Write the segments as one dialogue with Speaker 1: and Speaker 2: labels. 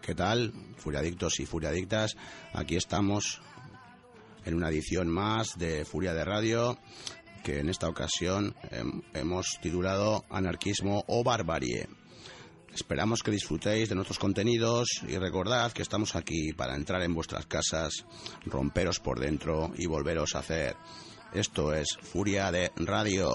Speaker 1: ¿Qué
Speaker 2: tal? Furiadictos y furiadictas, aquí estamos en una edición más de Furia de Radio que en esta ocasión hem- hemos titulado Anarquismo o Barbarie. Esperamos que disfrutéis de nuestros contenidos y recordad que estamos aquí para entrar en vuestras casas, romperos por dentro y volveros a hacer. Esto es Furia de Radio.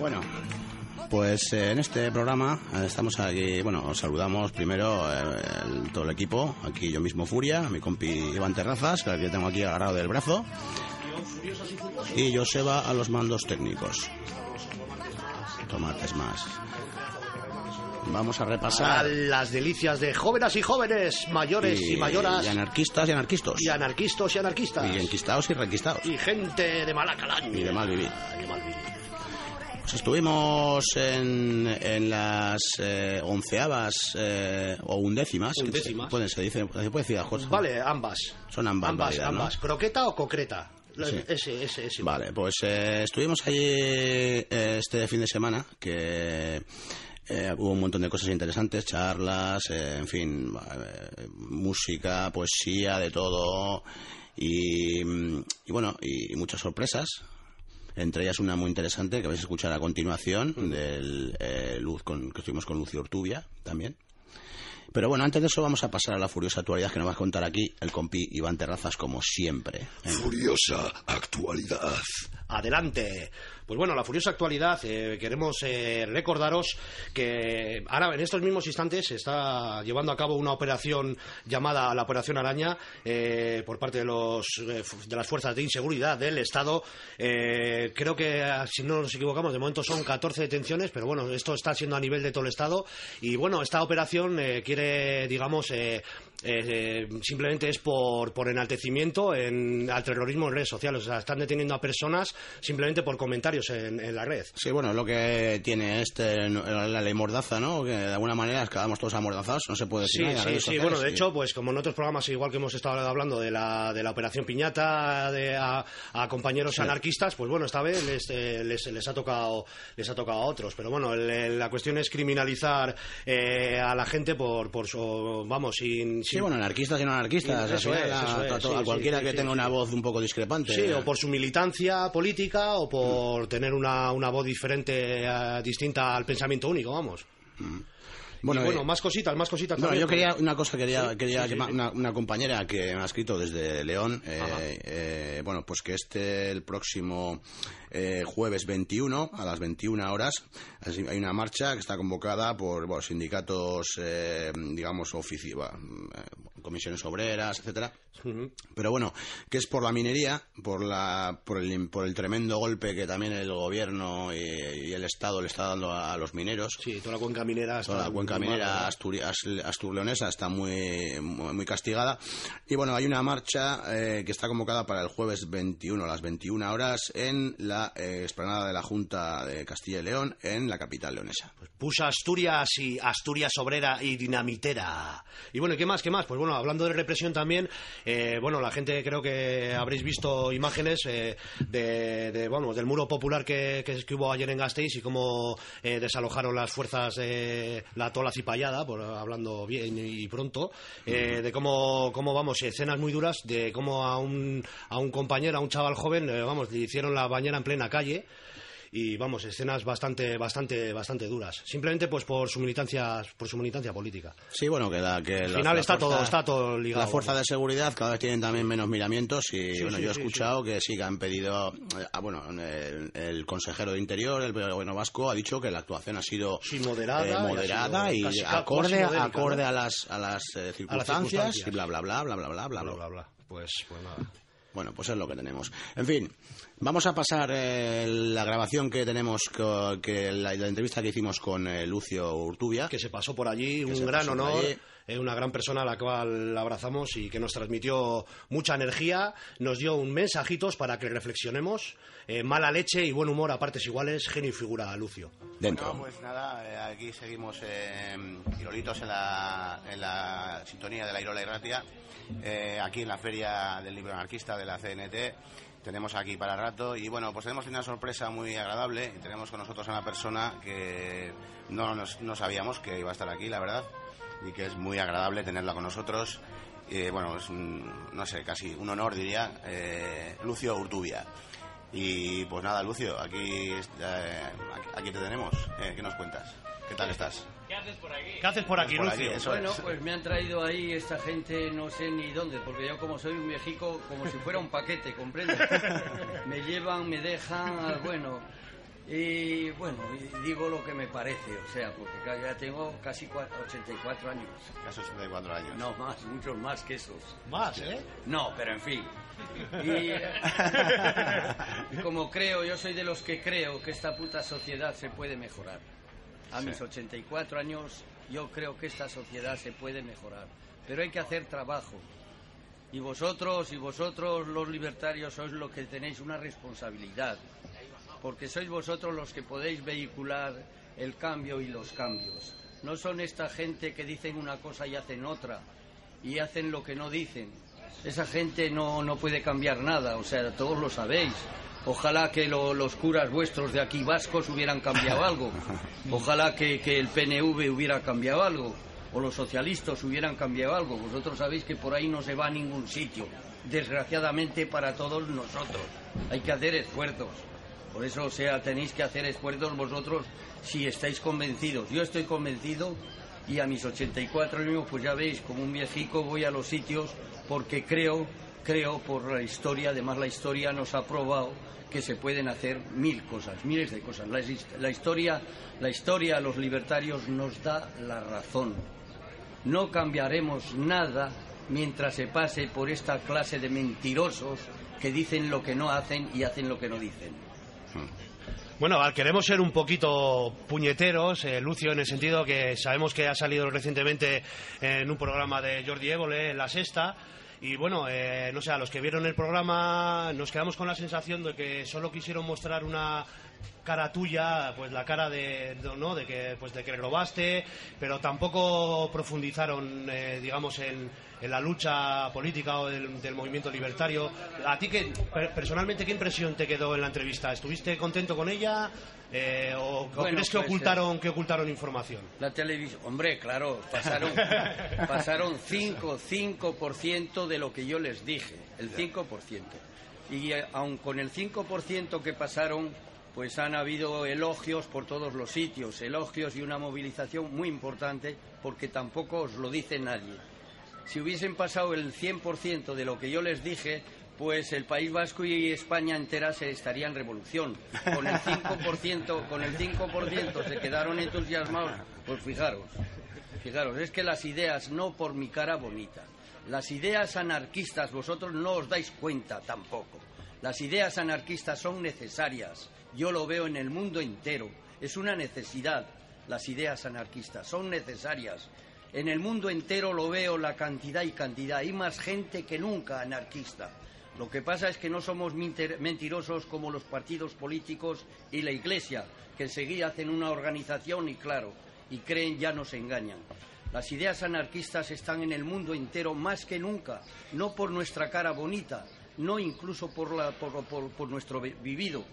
Speaker 2: Bueno, pues eh, en este programa eh, estamos aquí, bueno, os saludamos primero eh, el- todo el equipo, aquí yo mismo Furia, mi compi Iván Terrazas, que tengo aquí agarrado del brazo, y Joseba a los mandos técnicos. Tomates más. Vamos a
Speaker 3: a
Speaker 2: repasar.
Speaker 3: las delicias de jóvenes y jóvenes, mayores y, mayoras,
Speaker 2: y anarquistas y anarquistos.
Speaker 3: y anarquistas y anarquistas,
Speaker 2: Y enquistados y requistados.
Speaker 3: y gente de mala calaña.
Speaker 2: Y de mal vivir.
Speaker 3: Y de mal vivir.
Speaker 2: Estuvimos en, en las eh, onceavas eh, o undécimas. que
Speaker 3: Undécimas.
Speaker 2: se- pueden- se dice, se puede decir.
Speaker 3: Vale, ambas.
Speaker 2: Son ambas
Speaker 3: Ambas,
Speaker 2: válidas, ¿no?
Speaker 3: ambas. ¿Croqueta o concreta?
Speaker 2: Sí.
Speaker 3: Ese, ese, ese.
Speaker 2: Vale, pues eh, estuvimos allí eh, este fin de semana que eh, hubo un montón de cosas interesantes, charlas, eh, en fin, eh, música, poesía, de todo y, y bueno, y, y muchas sorpresas. Entre ellas una muy interesante que vais a escuchar a continuación, del eh, Luz con, que estuvimos con Lucio Ortubia también. Pero bueno, antes de eso vamos a pasar a la furiosa actualidad que nos va a contar aquí el compi Iván Terrazas, como siempre.
Speaker 4: Furiosa actualidad.
Speaker 3: Adelante. Pues bueno, la furiosa actualidad, eh, queremos eh, recordaros que ahora en estos mismos instantes se está llevando a cabo una operación llamada la Operación Araña eh, por parte de, los, eh, de las fuerzas de inseguridad del Estado. Creo que, ah, si no nos equivocamos, de momento son 14 detenciones, pero bueno, esto está siendo a nivel de todo el Estado. Y bueno, esta operación quiere, digamos, eh, eh, simplemente es por, por enaltecimiento en, al terrorismo en redes sociales. O sea, están deteniendo a personas simplemente por comentarios en, en la red.
Speaker 2: Sí, bueno, es lo que tiene este la ley mordaza, ¿no? Que de alguna manera quedamos todos amordazados, no se puede decir
Speaker 3: Sí,
Speaker 2: nada
Speaker 3: sí, sí. Bueno, de hecho, pues como en otros programas, igual que hemos estado hablando de la, de la operación piñata de, a, a compañeros anarquistas, pues bueno, esta vez les, eh, les, les ha tocado les ha tocado a otros. Pero bueno, el- la cuestión es criminalizar eh, a la gente por, por su, vamos, sin,
Speaker 2: Sí, bueno, anarquistas y no anarquistas.
Speaker 3: Eso es,
Speaker 2: a,
Speaker 3: eso es,
Speaker 2: a to- a
Speaker 3: sí,
Speaker 2: cualquiera que tenga una voz un poco discrepante.
Speaker 3: Sí, o por su militancia política o por tener una, una voz diferente, eh, distinta al pensamiento único, vamos.
Speaker 2: Bueno,
Speaker 3: y bueno,
Speaker 2: eh,
Speaker 3: más cositas, más cositas. También,
Speaker 2: yo quería una cosa, quería,
Speaker 3: Sí,
Speaker 2: quería
Speaker 3: sí,
Speaker 2: que
Speaker 3: sí,
Speaker 2: ma-
Speaker 3: sí.
Speaker 2: Una, una compañera que me ha escrito desde León, eh, eh, bueno, pues que este el próximo eh, jueves 21 a las 21 horas hay una marcha que está convocada por bueno, sindicatos, eh, digamos, ofici- comisiones obreras, etcétera. Pero bueno, que es por la minería, por la por el, por el tremendo golpe que también el gobierno y, y el Estado le está dando a, a los mineros.
Speaker 3: Sí, toda la cuenca minera
Speaker 2: Toda la cuenca minera
Speaker 3: mal,
Speaker 2: asturi- as- asturleonesa está muy, muy castigada. Y bueno, hay una marcha eh, que está convocada para el jueves 21 a las 21 horas en la eh, explanada de la Junta de Castilla y León, en la capital leonesa.
Speaker 3: Pusa Asturias y Asturias obrera y dinamitera. Y bueno, ¿y qué más? ¿Qué más? Pues bueno, hablando de represión también, eh, bueno, la gente creo que habréis visto imágenes eh, de, de, bueno, del muro popular que, que, que hubo ayer en Gasteiz y cómo eh, desalojaron las fuerzas de la tola cipallada, por, hablando bien y pronto, eh, de cómo, cómo, vamos, escenas muy duras, de cómo a un, a un compañero, a un chaval joven, eh, vamos, le hicieron la bañera en plena calle y vamos escenas bastante bastante bastante duras. Simplemente pues por su militancia por su militancia política.
Speaker 2: Sí, bueno, que, la, que
Speaker 3: al final
Speaker 2: la
Speaker 3: está
Speaker 2: fuerza-
Speaker 3: todo está todo ligado
Speaker 2: La fuerza de seguridad cada vez tienen también menos miramientos y
Speaker 3: Sí,
Speaker 2: bueno,
Speaker 3: sí,
Speaker 2: yo he escuchado que sí que han pedido, eh, ah, bueno, el, el consejero de Interior, el gobierno vasco, ha dicho que la actuación ha sido
Speaker 3: moderada,
Speaker 2: eh,
Speaker 3: y
Speaker 2: moderada y,
Speaker 3: casi-
Speaker 2: acorde,
Speaker 3: modélica,
Speaker 2: acorde a las, a las eh, circunstancias,
Speaker 3: circunstancias.
Speaker 2: y bla, bla, bla, bla, bla, bla, bla,
Speaker 3: bla
Speaker 2: bla.
Speaker 3: bla bla. Pues pues nada
Speaker 2: Bueno, pues es lo que tenemos. En fin, vamos a pasar eh, la grabación que tenemos, que la, la entrevista que hicimos con eh, Lucio Urtubia.
Speaker 3: que se pasó por allí un gran honor
Speaker 2: allí.
Speaker 3: Eh, una gran persona a la cual abrazamos y que nos transmitió mucha energía nos dio un mensajitos para que reflexionemos eh, mala leche y buen humor a partes iguales genio y figura Lucio
Speaker 2: Dentro. pues nada, eh, aquí seguimos eh, Irolitos en la, en la sintonía de la Irola y Ratia, eh, aquí en la Feria del Libro Anarquista de la CNT. Tenemos aquí para rato y bueno, pues tenemos una sorpresa muy agradable y tenemos con nosotros a una persona que no, nos- no sabíamos que iba a estar aquí, la verdad, y que es muy agradable tenerla con nosotros. Eh, bueno, es un, no sé, casi un honor diría, eh, Lucio Urtubia. Y pues nada, Lucio, aquí, eh, aquí, te tenemos. Eh, ¿Qué nos cuentas? ¿Qué tal estás?
Speaker 3: ¿qué haces por aquí
Speaker 2: Por aquí,
Speaker 3: Lucio?
Speaker 2: eso
Speaker 5: Bueno,
Speaker 2: es.
Speaker 5: pues me han traído ahí esta gente, no sé ni dónde, porque yo como soy un viejico, como si fuera un paquete, ¿comprendes? me llevan, me dejan, bueno, y bueno, digo lo que me parece, o sea, porque ya tengo casi cua- 84 años.
Speaker 2: Casi 84 años.
Speaker 5: No más, muchos más que esos.
Speaker 3: más eh
Speaker 5: No, pero en fin. Y, y como creo, yo soy de los que creo que esta puta sociedad se puede mejorar. A mis 84 años, yo creo que esta sociedad se puede mejorar. Pero hay que hacer trabajo. Y vosotros, y vosotros los libertarios, sois los que tenéis una responsabilidad. Porque sois vosotros los que podéis vehicular el cambio y los cambios. No son esta gente que dicen una cosa y hacen otra. Y hacen lo que no dicen. Esa gente no, no puede cambiar nada, o sea, todos lo sabéis. Ojalá que lo- los curas vuestros de aquí vascos hubieran cambiado algo. Ojalá que, que el PNV hubiera cambiado algo. O los socialistas hubieran cambiado algo. Vosotros sabéis que por ahí no se va a ningún sitio. Desgraciadamente para todos nosotros. Hay que hacer esfuerzos. Por eso, o sea, tenéis que hacer esfuerzos vosotros si estáis convencidos. Yo estoy convencido y a mis 84 años, pues ya veis, como un viejico voy a los sitios porque creo, creo por la historia, además la historia nos ha probado que se pueden hacer mil cosas, miles de cosas. La, his- la historia, la historia, los libertarios nos da la razón. No cambiaremos nada mientras se pase por esta clase de mentirosos que dicen lo que no hacen y hacen lo que no dicen.
Speaker 3: Bueno, queremos ser un poquito puñeteros, eh, Lucio, en el sentido que sabemos que ha salido recientemente en un programa de Jordi Évole, en La Sexta, y bueno, eh, no sé, a los que vieron el programa nos quedamos con la sensación de que solo quisieron mostrar una cara tuya, pues la cara de, ¿no? de que pues de que le robaste, pero tampoco profundizaron, eh, digamos, en, en la lucha política o del, del movimiento libertario. ¿A ti que personalmente qué impresión te quedó en la entrevista? ¿Estuviste contento con ella eh, o, o
Speaker 5: Bueno,
Speaker 3: crees que
Speaker 5: pues,
Speaker 3: ocultaron que ocultaron información?
Speaker 5: La televisión, hombre, claro, pasaron, pasaron 5, 5% de lo que yo les dije, el 5%. Y eh, aun con el 5% que pasaron, pues han habido elogios por todos los sitios, elogios y una movilización muy importante, porque tampoco os lo dice nadie. Si hubiesen pasado el 100% de lo que yo les dije, pues el País Vasco y España entera se estaría en revolución. Con el 5%, con el 5% se quedaron entusiasmados. Pues fijaros, fijaros, es que las ideas no por mi cara bonita. Las ideas anarquistas, vosotros no os dais cuenta tampoco. Las ideas anarquistas son necesarias. Yo lo veo en el mundo entero. Es una necesidad. Las ideas anarquistas son necesarias. En el mundo entero lo veo la cantidad y cantidad. Hay más gente que nunca anarquista. Lo que pasa es que no somos mentirosos como los partidos políticos y la Iglesia, que enseguida hacen una organización y claro, y creen ya nos engañan. Las ideas anarquistas están en el mundo entero más que nunca, no por nuestra cara bonita, no incluso por, la- por- nuestro vi- vivido,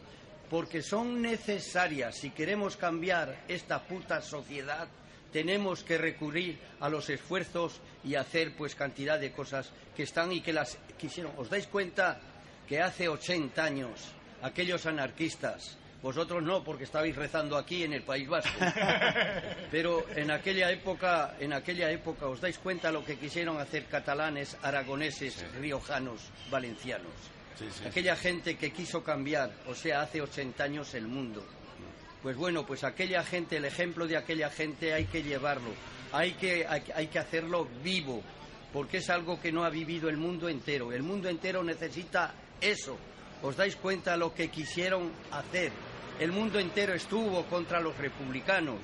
Speaker 5: porque son necesarias. Si queremos cambiar esta puta sociedad, tenemos que recurrir a los esfuerzos y hacer pues cantidad de cosas que están y que las quisieron. ¿Os dais cuenta que hace 80 años aquellos anarquistas, vosotros no, porque estabais rezando aquí en el País Vasco, pero en aquella época, en aquella época os dais cuenta lo que quisieron hacer catalanes, aragoneses, riojanos, valencianos. Aquella gente que quiso cambiar, o sea, hace 80 años el mundo. Pues bueno, pues aquella gente, el ejemplo de aquella gente hay que llevarlo, hay que, hay, hay que hacerlo vivo, porque es algo que no ha vivido el mundo entero. El mundo entero necesita eso. ¿Os dais cuenta lo que quisieron hacer? El mundo entero estuvo contra los republicanos.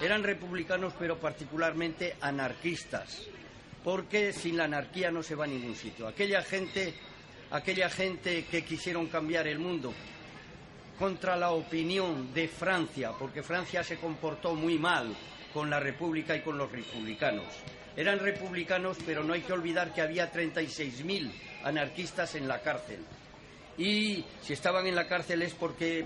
Speaker 5: Eran republicanos, pero particularmente anarquistas, porque sin la anarquía no se va a ningún sitio. Aquella gente, aquella gente que quisieron cambiar el mundo, contra la opinión de Francia, porque Francia se comportó muy mal con la República y con los republicanos. Eran republicanos, pero no hay que olvidar que había 36.000 anarquistas en la cárcel. Y si estaban en la cárcel es porque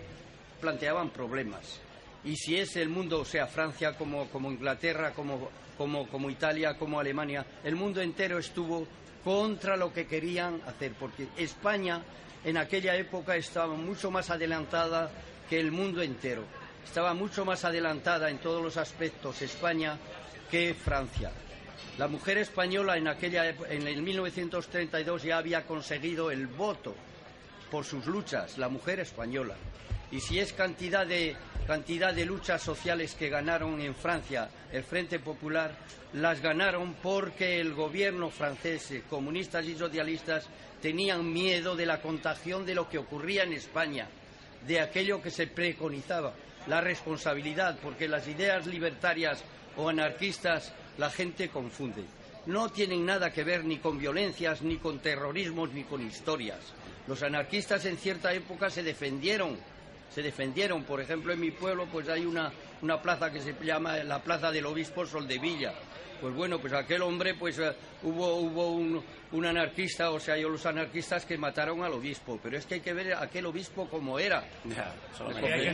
Speaker 5: planteaban problemas. Y si es el mundo, o sea, Francia como, como Inglaterra, como, como, como Italia, como Alemania, el mundo entero estuvo contra lo que querían hacer, porque España en aquella época estaba mucho más adelantada que el mundo entero. Estaba mucho más adelantada en todos los aspectos España que Francia. La mujer española en aquella en el 1932 ya había conseguido el voto por sus luchas, la mujer española. Y si es cantidad de cantidad de luchas sociales que ganaron en Francia el Frente Popular, las ganaron porque el gobierno francés, eh, comunistas y socialistas, tenían miedo de la contagión de lo que ocurría en España, de aquello que se preconizaba, la responsabilidad, porque las ideas libertarias o anarquistas la gente confunde. No tienen nada que ver ni con violencias, ni con terrorismos, ni con historias. Los anarquistas en cierta época se defendieron, se defendieron. Por ejemplo, en mi pueblo pues hay una, una plaza que se llama la Plaza del Obispo Soldevilla. Pues bueno, pues aquel hombre, pues eh, hubo, hubo un, un anarquista, o sea, yo los anarquistas que mataron al obispo, pero es que hay que ver aquel obispo como era.
Speaker 3: Hay que, hay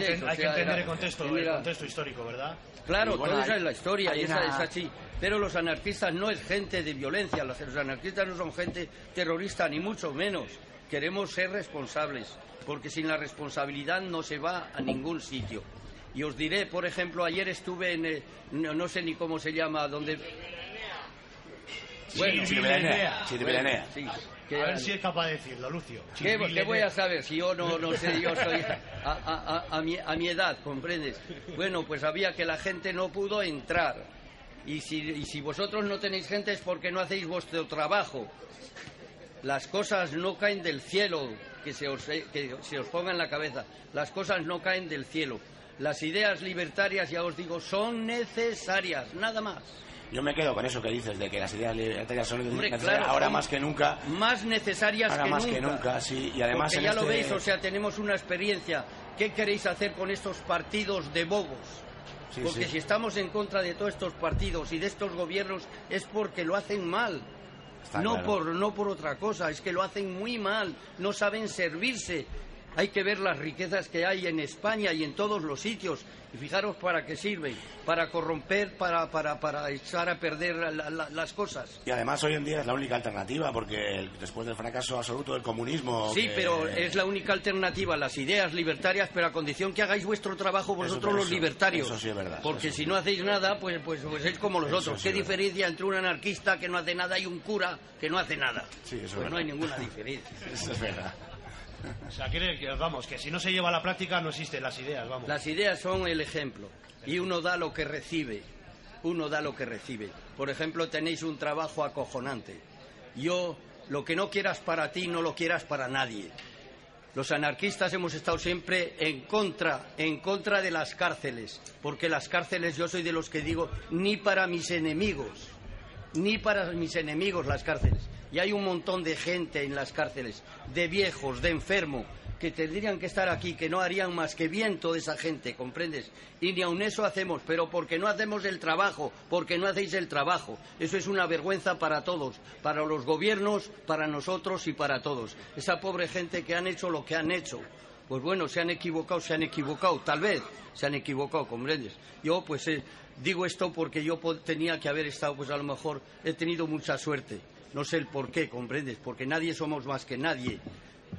Speaker 3: entender
Speaker 5: era-
Speaker 3: el contexto, el contexto histórico, ¿verdad?
Speaker 5: Claro,
Speaker 6: bueno,
Speaker 5: toda esa es la historia y esa
Speaker 6: una-
Speaker 5: es así. Pero los anarquistas no es gente de violencia, los anarquistas no son gente terrorista, ni mucho menos. Queremos ser responsables, porque sin la responsabilidad no se va a ningún sitio. Y os diré, por ejemplo, ayer estuve en, eh, no, no sé ni cómo se llama, donde... Bueno,
Speaker 3: sí,
Speaker 5: que-
Speaker 3: A ver si es capaz de decirlo, Lucio.
Speaker 5: ¿Qué, qué voy a saber si yo no, no sé? Yo soy a, a- a- a mi, a mi edad, ¿comprendes? Bueno, pues había que la gente no pudo entrar. Y si, y si vosotros no tenéis gente es porque no hacéis vuestro trabajo. Las cosas no caen del cielo, que se os, eh, que se os ponga en la cabeza. Las cosas no caen del cielo. Las ideas libertarias, ya os digo, son necesarias, nada más.
Speaker 6: Yo me quedo con eso que dices, de que las ideas libertarias son
Speaker 5: Hombre,
Speaker 6: necesarias
Speaker 5: claro,
Speaker 6: ahora más que nunca.
Speaker 5: Más necesarias
Speaker 6: Ahora
Speaker 5: que
Speaker 6: más
Speaker 5: nunca.
Speaker 6: que nunca, sí. Y además
Speaker 5: Porque ya lo
Speaker 6: este-
Speaker 5: veis, o sea, tenemos una experiencia. ¿Qué queréis hacer con estos partidos de bobos?
Speaker 6: Sí,
Speaker 5: porque
Speaker 6: sí.
Speaker 5: si estamos en contra de todos estos partidos y de estos gobiernos es porque lo hacen mal.
Speaker 6: Está
Speaker 5: no
Speaker 6: claro.
Speaker 5: por no por otra cosa, es que lo hacen muy mal, no saben servirse. Hay que ver las riquezas que hay en España y en todos los sitios. Y fijaros para qué sirven, para corromper, para, para, para echar a perder la- la- las cosas.
Speaker 6: Y además hoy en día es la única alternativa, porque después del fracaso absoluto del comunismo.
Speaker 5: Sí,
Speaker 6: que-
Speaker 5: pero es la única alternativa, las ideas libertarias, pero a condición que hagáis vuestro trabajo vosotros
Speaker 6: Eso,
Speaker 5: los libertarios.
Speaker 6: eso sí es verdad,
Speaker 5: Porque si
Speaker 6: sí.
Speaker 5: no hacéis nada, pues, pues, pues es como los
Speaker 6: Eso
Speaker 5: otros.
Speaker 6: sí
Speaker 5: ¿Qué
Speaker 6: es
Speaker 5: diferencia entre un anarquista que no hace nada y un cura que no hace nada?
Speaker 6: Sí, eso es
Speaker 5: pues no
Speaker 6: verdad.
Speaker 5: hay ninguna diferencia.
Speaker 6: Eso es verdad.
Speaker 3: O sea, que, vamos, que si no se lleva a la práctica no existen las ideas, vamos.
Speaker 5: Las ideas son el ejemplo y uno da lo que recibe. Uno da lo que recibe. Por ejemplo, tenéis un trabajo acojonante Yo, lo que no quieras para ti, no lo quieras para nadie. Los anarquistas hemos estado siempre en contra, en contra de las cárceles, porque las cárceles yo soy de los que digo ni para mis enemigos, ni para mis enemigos las cárceles. Y hay un montón de gente en las cárceles, de viejos, de enfermos, que tendrían que estar aquí, que no harían más que bien toda esa gente, ¿comprendes? Y ni aun eso hacemos, pero porque no hacemos el trabajo, porque no hacéis el trabajo. Eso es una vergüenza para todos, para los gobiernos, para nosotros y para todos. Esa pobre gente que han hecho lo que han hecho. Pues bueno, se han equivocado, se han equivocado, tal vez se han equivocado, ¿comprendes? Yo pues eh, digo esto porque yo tenía que haber estado, pues a lo mejor he tenido mucha suerte. No sé el por qué, ¿comprendes? Porque nadie somos más que nadie.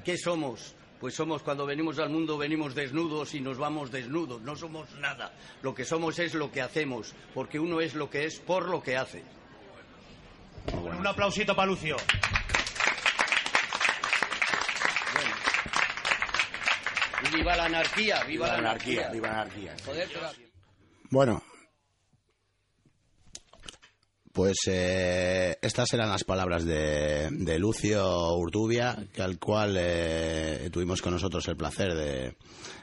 Speaker 5: ¿Qué somos? Pues somos cuando venimos al mundo venimos desnudos y nos vamos desnudos, no somos nada. Lo que somos es lo que hacemos, porque uno es lo que es por lo que hace.
Speaker 3: Un aplausito para Lucio.
Speaker 5: Y viva la anarquía, viva,
Speaker 6: Viva la anarquía, viva la anarquía.
Speaker 5: Joder, pero-
Speaker 2: Bueno, pues eh, estas eran las palabras de, de Lucio Urtubia, que al cual eh, tuvimos con nosotros el placer de,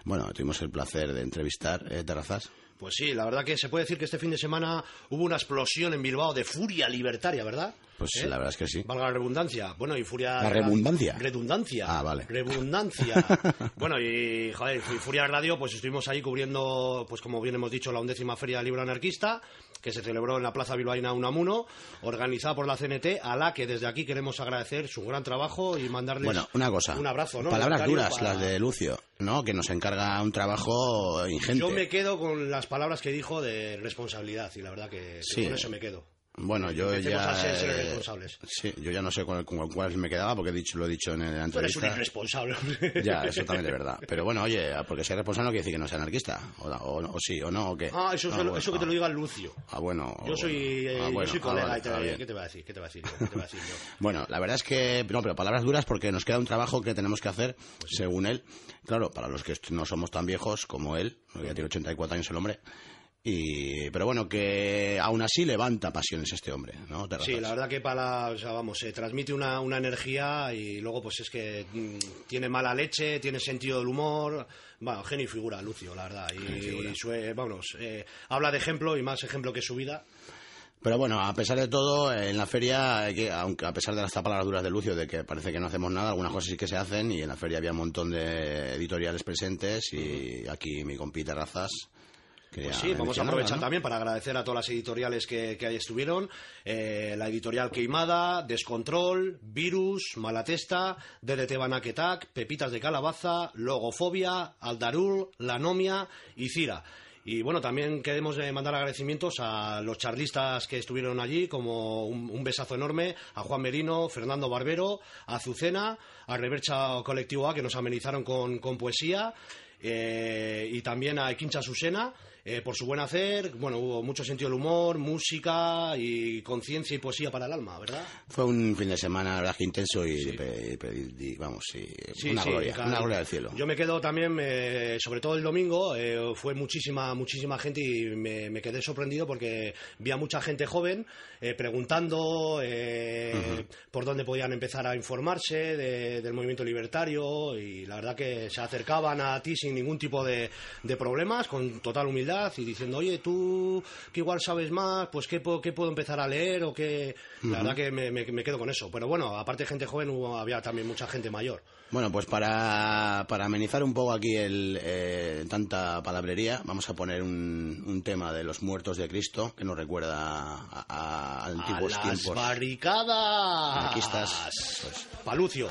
Speaker 2: bueno, tuvimos el placer de entrevistar, eh, Terrazas.
Speaker 3: Pues sí, la verdad que se puede decir que este fin de semana hubo una explosión en Bilbao de furia libertaria, ¿verdad?
Speaker 2: Pues
Speaker 3: ¿Eh?
Speaker 2: la verdad es que sí.
Speaker 3: Valga la redundancia. Bueno, y furia...
Speaker 2: ¿La redundancia?
Speaker 3: Redundancia.
Speaker 2: Ah, vale.
Speaker 3: Redundancia. bueno, y, joder, y Furia Radio, pues estuvimos ahí cubriendo, pues como bien hemos dicho, la undécima Feria del Libro Anarquista, que se celebró en la Plaza Bilbaína Unamuno, organizada por la CNT, a la que desde aquí queremos agradecer su gran trabajo y mandarles
Speaker 2: Bueno, una cosa.
Speaker 3: un abrazo, ¿no?
Speaker 2: Palabras duras,
Speaker 3: para-
Speaker 2: las de Lucio, ¿no? Que nos encarga un trabajo ingente.
Speaker 3: Yo me quedo con las palabras que dijo de responsabilidad y la verdad que, que
Speaker 2: Sí.
Speaker 3: con eso me quedo.
Speaker 2: Bueno, yo
Speaker 3: Empecemos
Speaker 2: ya.
Speaker 3: a ser, ser
Speaker 2: eh,
Speaker 3: responsables.
Speaker 2: Sí, yo ya no sé con, con cuál me quedaba porque he dicho, lo he dicho en la
Speaker 3: Tú eres un irresponsable.
Speaker 2: Ya, eso también es verdad. Pero bueno, oye, porque ser responsable no quiere decir que no sea anarquista. O, o- o sí, o no, o qué.
Speaker 3: Ah, eso,
Speaker 2: Ah, bueno,
Speaker 3: eso que te lo
Speaker 2: ah.
Speaker 3: diga Lucio.
Speaker 2: Ah, bueno.
Speaker 3: Yo soy, eh,
Speaker 2: ah,
Speaker 3: yo soy
Speaker 2: ah,
Speaker 3: colega.
Speaker 2: vale,
Speaker 3: y. ¿Qué te va a decir? ¿Qué te va a decir? yo? ¿Qué te va a decir yo?
Speaker 2: Bueno, la verdad es que, no, pero palabras duras porque nos queda un trabajo que tenemos que hacer, según él. Claro, para los que no somos tan viejos como él, porque ya tiene 84 años el hombre. Y, pero bueno, que aún así levanta pasiones este hombre, ¿no? Terrazas?
Speaker 3: Sí, la verdad que para, o sea, vamos, se transmite una, una energía y luego pues es que mm, tiene mala leche, tiene sentido del humor, bueno, genio y figura, Lucio, la verdad. Y, su- eh, vámonos, eh, habla de ejemplo y más ejemplo que su vida.
Speaker 2: Pero bueno, a pesar de todo, en la feria, que, aunque a pesar de las palabras duras de Lucio, de que parece que no hacemos nada, algunas cosas sí que se hacen, y en la feria había un montón de editoriales presentes, y aquí mi compita Razas.
Speaker 3: Pues sí, vamos a aprovechar
Speaker 2: ¿no?
Speaker 3: también para agradecer a todas las editoriales que, que ahí estuvieron. Eh, la editorial Queimada, Descontrol, Virus, Malatesta, DDT Banaketak, Pepitas de Calabaza, Logofobia, Aldarul, La Nomia y Cira. Y bueno, también queremos eh, mandar agradecimientos a los charlistas que estuvieron allí, como un, un besazo enorme a Juan Merino, Fernando Barbero, a Azucena, a Revercha Colectivo A, que nos amenizaron con, con poesía, eh, y también a Equincha Susena, eh, por su buen hacer. Bueno, hubo mucho sentido del humor, música y conciencia y poesía para el alma, ¿verdad?
Speaker 2: Fue un fin de semana, la verdad, que intenso y, pe- y, vamos, sí,
Speaker 3: Sí,
Speaker 2: una
Speaker 3: sí,
Speaker 2: gloria,
Speaker 3: claro.
Speaker 2: una gloria del cielo.
Speaker 3: Yo me quedo también, eh, sobre todo el domingo, eh, fue muchísima, muchísima gente y me, me quedé sorprendido porque vi a mucha gente joven eh, preguntando eh, por dónde podían empezar a informarse de- del movimiento libertario y la verdad que se acercaban a ti sin ningún tipo de, de problemas, con total humildad y diciendo, oye, tú que igual sabes más, pues qué, puedo- qué puedo empezar a leer o qué... La verdad que me, me- me quedo con eso. Pero bueno, aparte de gente joven, hubo- había también mucha gente mayor.
Speaker 2: Bueno, pues para, para amenizar un poco aquí el, eh, tanta palabrería, vamos a poner un, un tema de los muertos de Cristo que nos recuerda a, a- a antiguos
Speaker 3: a las
Speaker 2: tiempos
Speaker 3: barricadas
Speaker 2: anarquistas. Pues,
Speaker 3: Palucio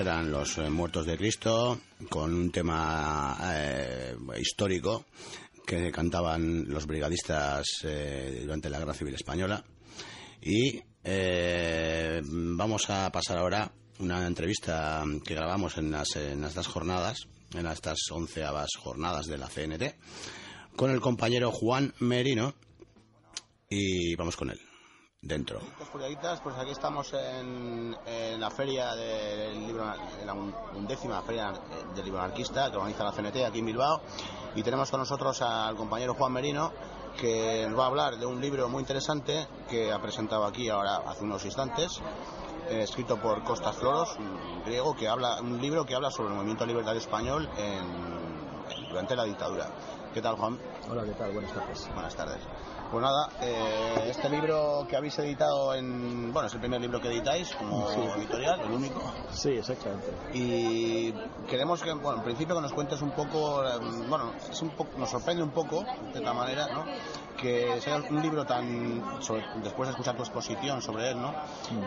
Speaker 2: eran los eh, muertos de Cristo, con un tema eh, histórico que cantaban los brigadistas eh, durante la Guerra Civil Española. Y vamos a pasar ahora una entrevista que grabamos en, las, en estas jornadas, en estas onceavas jornadas de la CNT, con el compañero Juan Merino. Y vamos con él, dentro. Pues aquí estamos en, en la feria del libro, en la un- undécima feria del libro anarquista que organiza la CNT aquí en Bilbao y tenemos con nosotros al compañero Juan Merino que nos va a hablar de un libro muy interesante que ha presentado aquí ahora hace unos instantes eh, escrito por Costas Floros, un griego que habla un libro que habla sobre el movimiento libertario español en- durante la dictadura. ¿Qué tal, Juan?
Speaker 7: Hola, ¿qué tal? Buenas tardes.
Speaker 2: Buenas tardes. Pues nada, eh, este libro que habéis editado en... Bueno, es el primer libro que editáis como
Speaker 7: Sí.
Speaker 2: editorial, el único.
Speaker 7: Sí, exactamente.
Speaker 2: Y queremos que, bueno, en principio que nos cuentes un poco, eh, bueno, es un poco, nos sorprende un poco, de tal manera, ¿no? Que sea un libro tan, sobre- después de escuchar tu exposición sobre él, ¿no?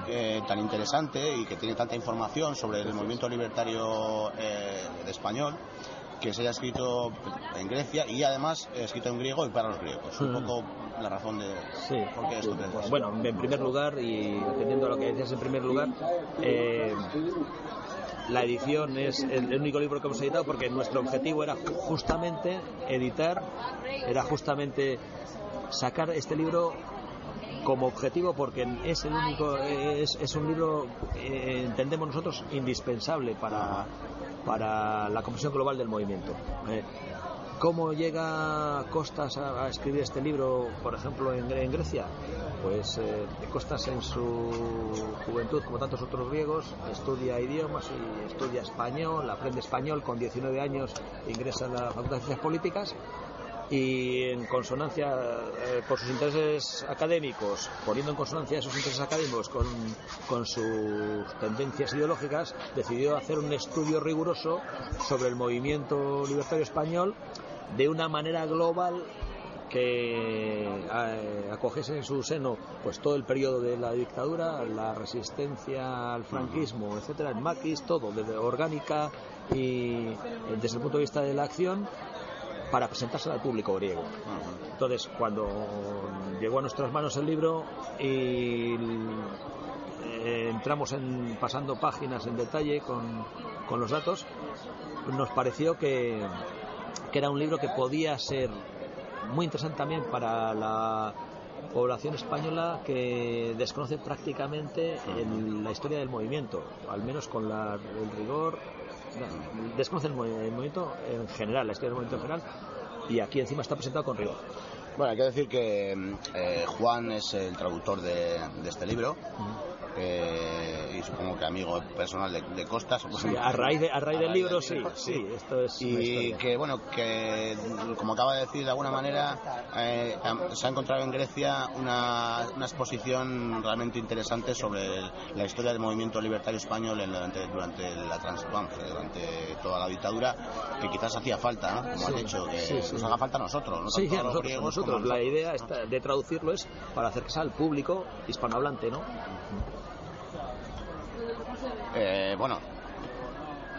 Speaker 2: Eh, tan interesante y que tiene tanta información sobre el movimiento libertario eh, de español, que se haya escrito en Grecia y además escrito en griego y para los griegos. Un
Speaker 7: Mm.
Speaker 2: poco la razón de
Speaker 7: Sí,
Speaker 2: por qué esto.
Speaker 7: Bueno, en primer lugar, y atendiendo a lo que decías en primer lugar, eh, la edición es el, el único libro que hemos editado porque nuestro objetivo era justamente editar, era justamente sacar este libro como objetivo porque es el único es, es un libro eh, entendemos nosotros indispensable para para la comprensión global del movimiento Eh, ¿Cómo llega Costas a, a escribir este libro, por ejemplo, en, Gre- en Grecia? Pues eh, Costas en su juventud, como tantos otros griegos, estudia idiomas y estudia español, aprende español con 19 años, ingresa en la Facultad de Ciencias Políticas y en consonancia eh, por sus intereses académicos, poniendo en consonancia esos intereses académicos con, con sus tendencias ideológicas, decidió hacer un estudio riguroso sobre el movimiento libertario español de una manera global que eh, acogiese en su seno pues todo el periodo de la dictadura, la resistencia al franquismo, etcétera, el maquis, todo, desde orgánica y eh, desde el punto de vista de la acción para presentárselo al público griego. Entonces, cuando llegó a nuestras manos el libro y eh, entramos en pasando páginas en detalle con, con los datos, nos pareció que, que era un libro que podía ser muy interesante también para la población española que desconoce prácticamente el- la historia del movimiento, al menos con la- el rigor, no, desconoce el, el movimiento en general, la historia del movimiento en general, y aquí encima está presentado con rigor.
Speaker 2: Bueno, hay que decir que eh, Juan es el traductor de, de este libro eh, y supongo que amigo personal de, de Costas.
Speaker 7: Sí, a raíz, de- a raíz del libro, sí, sí, esto es
Speaker 2: Y que, bueno, que como acaba de decir de alguna manera, eh, se ha encontrado en Grecia una, una exposición realmente interesante sobre la historia del movimiento libertario español en- durante, durante, la trans- durante toda la dictadura, que quizás hacía falta, ¿no? Como has dicho, que nos haga falta a nosotros, no tanto a los
Speaker 7: nosotros,
Speaker 2: griegos
Speaker 7: nosotros.
Speaker 2: como a
Speaker 7: La idea de traducirlo es para acercarse al público hispanohablante, ¿no?
Speaker 2: Eh, bueno,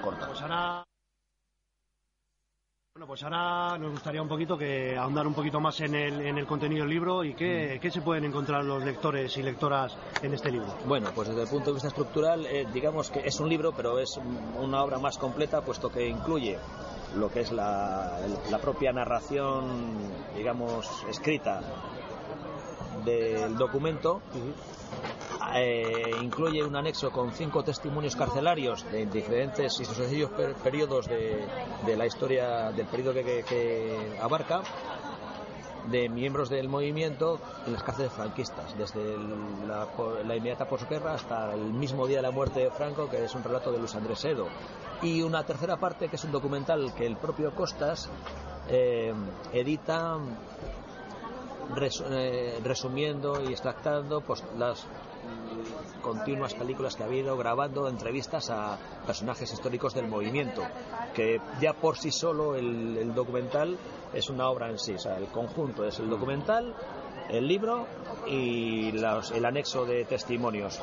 Speaker 2: corta.
Speaker 3: Pues ahora. Bueno, pues ahora nos gustaría un poquito que ahondar un poquito más en el, en el contenido del libro y qué, qué se pueden encontrar los lectores y lectoras en este libro.
Speaker 7: Bueno, pues desde el punto de vista estructural, eh, digamos que es un libro, pero es un- una obra más completa, puesto que incluye lo que es la, la propia narración, digamos, escrita del documento. Eh, incluye un anexo con cinco testimonios carcelarios de diferentes y sucesivos per- periodos de, la historia del periodo que- abarca de miembros del movimiento en las cárceles franquistas, desde la, inmediata posguerra hasta el mismo día de la muerte de Franco, que es un relato de Luis Andrés Edo. Y una tercera parte, que es un documental que el propio Costas eh, edita eh, resumiendo y extractando pues, las continuas películas que ha habido, grabando entrevistas a personajes históricos del movimiento, que ya por sí solo el, documental es una obra en sí, o sea, el conjunto es el documental, el libro y el anexo de testimonios.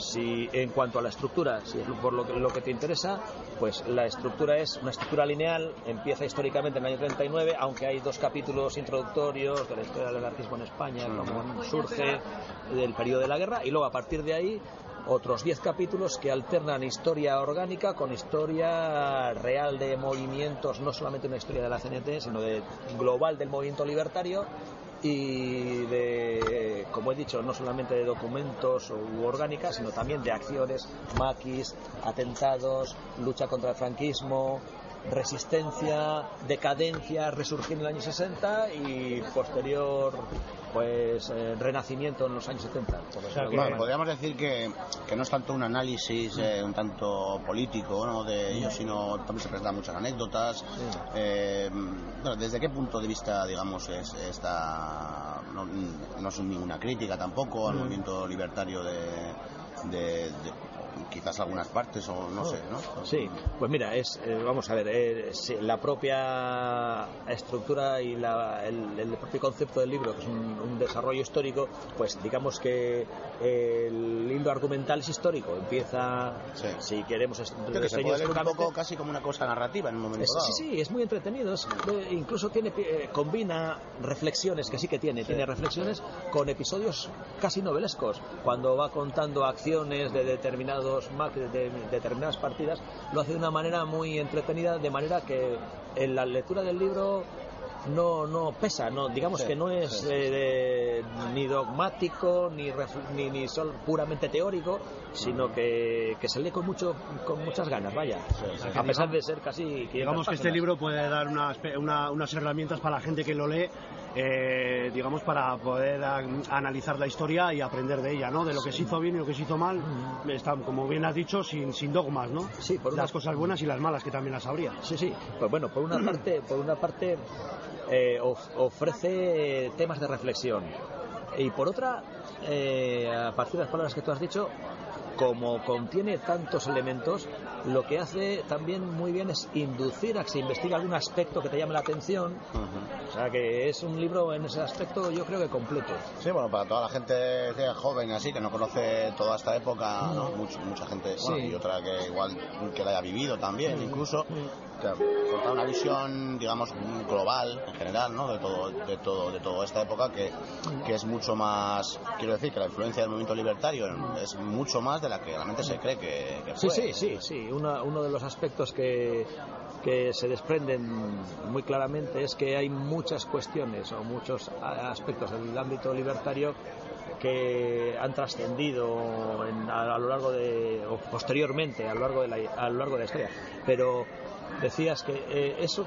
Speaker 7: Si en cuanto a la estructura, si es por lo que, lo que te interesa, pues la estructura es una estructura lineal, empieza históricamente en el año 39, aunque hay dos capítulos introductorios de la historia del anarquismo en España, cómo surge del periodo de la guerra, y luego a partir de ahí otros 10 capítulos que alternan historia orgánica con historia real de movimientos, no solamente una historia de la CNT, sino de global del movimiento libertario y de, como he dicho, no solamente de documentos u orgánicas, sino también de acciones, maquis, atentados, lucha contra el franquismo, resistencia, decadencia, resurgir en el año 60 y posterior pues eh, renacimiento en los años 70. por
Speaker 2: Bueno,
Speaker 7: manera.
Speaker 2: podríamos decir que, que no es tanto un análisis eh, un tanto político ¿no? de ellos, sino también se presentan muchas anécdotas. Eh, bueno, ¿Desde qué punto de vista, digamos, es esta, no, no es ninguna crítica tampoco al movimiento libertario de, de- de quizás algunas partes o no sé, ¿no?
Speaker 7: Sí, pues mira, es, eh, vamos a ver, eh, la propia estructura y la- el, el propio concepto del libro, que es un, un desarrollo histórico, pues digamos que el hilo argumental es histórico. Empieza,
Speaker 2: Sí.
Speaker 7: si queremos, es-
Speaker 2: Creo que se
Speaker 7: diseño
Speaker 2: puede leer un poco casi como una cosa narrativa en un momento
Speaker 7: es-
Speaker 2: dado.
Speaker 7: sí, sí, es muy entretenido. es- eh, incluso tiene eh, combina reflexiones, que sí que tiene, tiene reflexiones con episodios casi novelescos. Cuando va contando acciones de determinados de, de determinadas partidas, lo hace de una manera muy entretenida, de manera que en la lectura del libro no no pesa, no digamos
Speaker 2: Sí,
Speaker 7: que no es
Speaker 2: sí, sí,
Speaker 7: eh, ni dogmático ni ref- ni, ni sol- puramente teórico, sino que, que se lee con mucho con muchas ganas, vaya. A pesar de ser casi 500
Speaker 3: Digamos que este libro puede dar unas, una- unas herramientas para la gente que lo lee, eh, digamos, para poder a- analizar la historia y aprender de ella, ¿no? De lo que se hizo bien y lo que se hizo mal, está, como bien has dicho, sin, sin dogmas, ¿no?
Speaker 7: Sí, por una-
Speaker 3: Las cosas buenas y las malas, que también las habría.
Speaker 7: Sí, sí. Pues bueno, por una parte, por una parte eh, of- ofrece temas de reflexión y por otra, eh, a partir de las palabras que tú has dicho, como contiene tantos elementos, lo que hace también muy bien es inducir a que se investigue algún aspecto que te llame la atención. O sea que es un libro en ese aspecto yo creo que completo.
Speaker 2: Sí, bueno, para toda la gente es joven así, que no conoce toda esta época, ¿no? Much- mucha gente, bueno,
Speaker 7: Sí.
Speaker 2: y otra que igual que la haya vivido también, incluso, una visión, digamos, global, en general, ¿no? De todo, de todo, de toda esta época, que, que es mucho más, quiero decir, que la influencia del movimiento libertario es mucho más de la que realmente se cree que, que
Speaker 7: Sí, sí, sí, sí. Una- uno de los aspectos que, se desprenden muy claramente es que hay muchas cuestiones o muchos aspectos del ámbito libertario que han trascendido en- a, a lo largo de o posteriormente a lo largo de la, a lo largo de la historia. Pero decías que eh, eso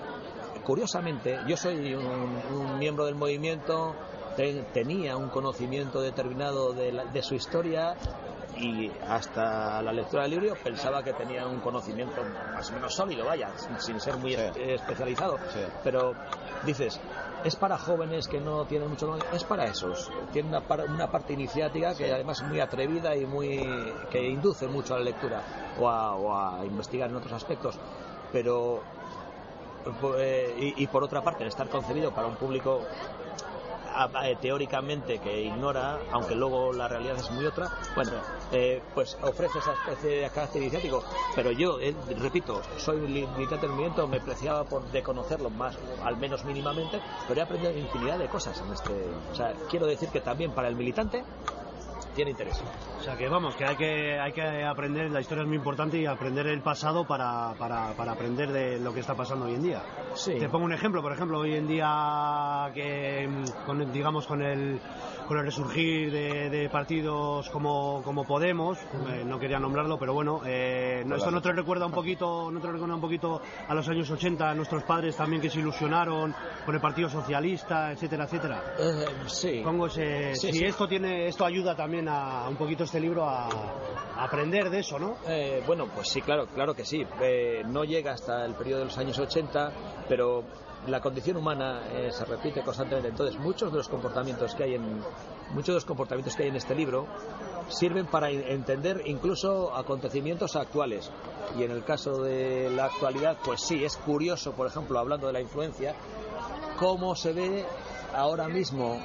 Speaker 7: curiosamente yo soy un, un miembro del movimiento te- tenía un conocimiento determinado de, la- de su historia y hasta la lectura del libro pensaba que tenía un conocimiento más o menos sólido, vaya, sin, ser muy
Speaker 2: Sí.
Speaker 7: es- especializado.
Speaker 2: Sí.
Speaker 7: Pero dices, es para jóvenes que no tienen mucho conocimiento, es para esos. Tiene una, par- una parte iniciática que además es muy atrevida y muy que induce mucho a la lectura o a, o a investigar en otros aspectos. Pero eh, y, y por otra parte, estar concebido para un público teóricamente que ignora, aunque luego la realidad es muy otra, bueno, eh, pues ofrece esa especie de carácter iniciático. Pero yo, eh, repito, soy militante del movimiento, me preciaba por de conocerlo más, al menos mínimamente, pero he aprendido infinidad de cosas en este. O sea, quiero decir que también para el militante tiene interés.
Speaker 3: O sea que vamos, que hay que, hay que aprender, la historia es muy importante y aprender el pasado para, para, para aprender de lo que está pasando hoy en día.
Speaker 7: Sí.
Speaker 3: Te pongo un ejemplo, por ejemplo, hoy en día que, mm, con, digamos, con el, con el resurgir de, de partidos como, como Podemos, eh, no quería nombrarlo, pero bueno, eh, no- esto no te recuerda un poquito, no te recuerda un poquito a los años 80, a nuestros padres también que se ilusionaron con el Partido Socialista, etcétera, etcétera.
Speaker 7: Eh, sí.
Speaker 3: Pongo ese,
Speaker 7: Sí,
Speaker 3: si
Speaker 7: sí.
Speaker 3: esto tiene, esto ayuda también a, un poquito este libro a, a aprender de eso, ¿no?
Speaker 7: Eh, bueno, pues sí, claro, claro que sí. Eh, no llega hasta el periodo de los años 80, pero la condición humana eh, se repite constantemente. Entonces, muchos de los comportamientos que hay en muchos de los comportamientos que hay en este libro sirven para entender incluso acontecimientos actuales. Y en el caso de la actualidad, pues sí, es curioso, por ejemplo, hablando de la influencia, cómo se ve ahora mismo,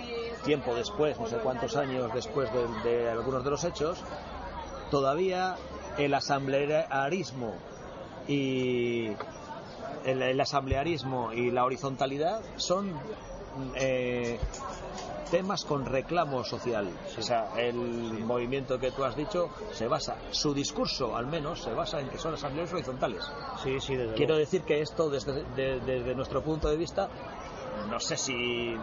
Speaker 7: tiempo después, no sé cuántos años después de, de algunos de los hechos, todavía el asamblearismo y el, el asamblearismo y la horizontalidad son eh, temas con reclamo social. O sea, el movimiento que tú has dicho se basa, su discurso al menos se basa en que son asambleas horizontales.
Speaker 3: Sí, sí, desde
Speaker 7: Quiero
Speaker 3: luego.
Speaker 7: decir que esto, desde, de- desde nuestro punto de vista, no sé si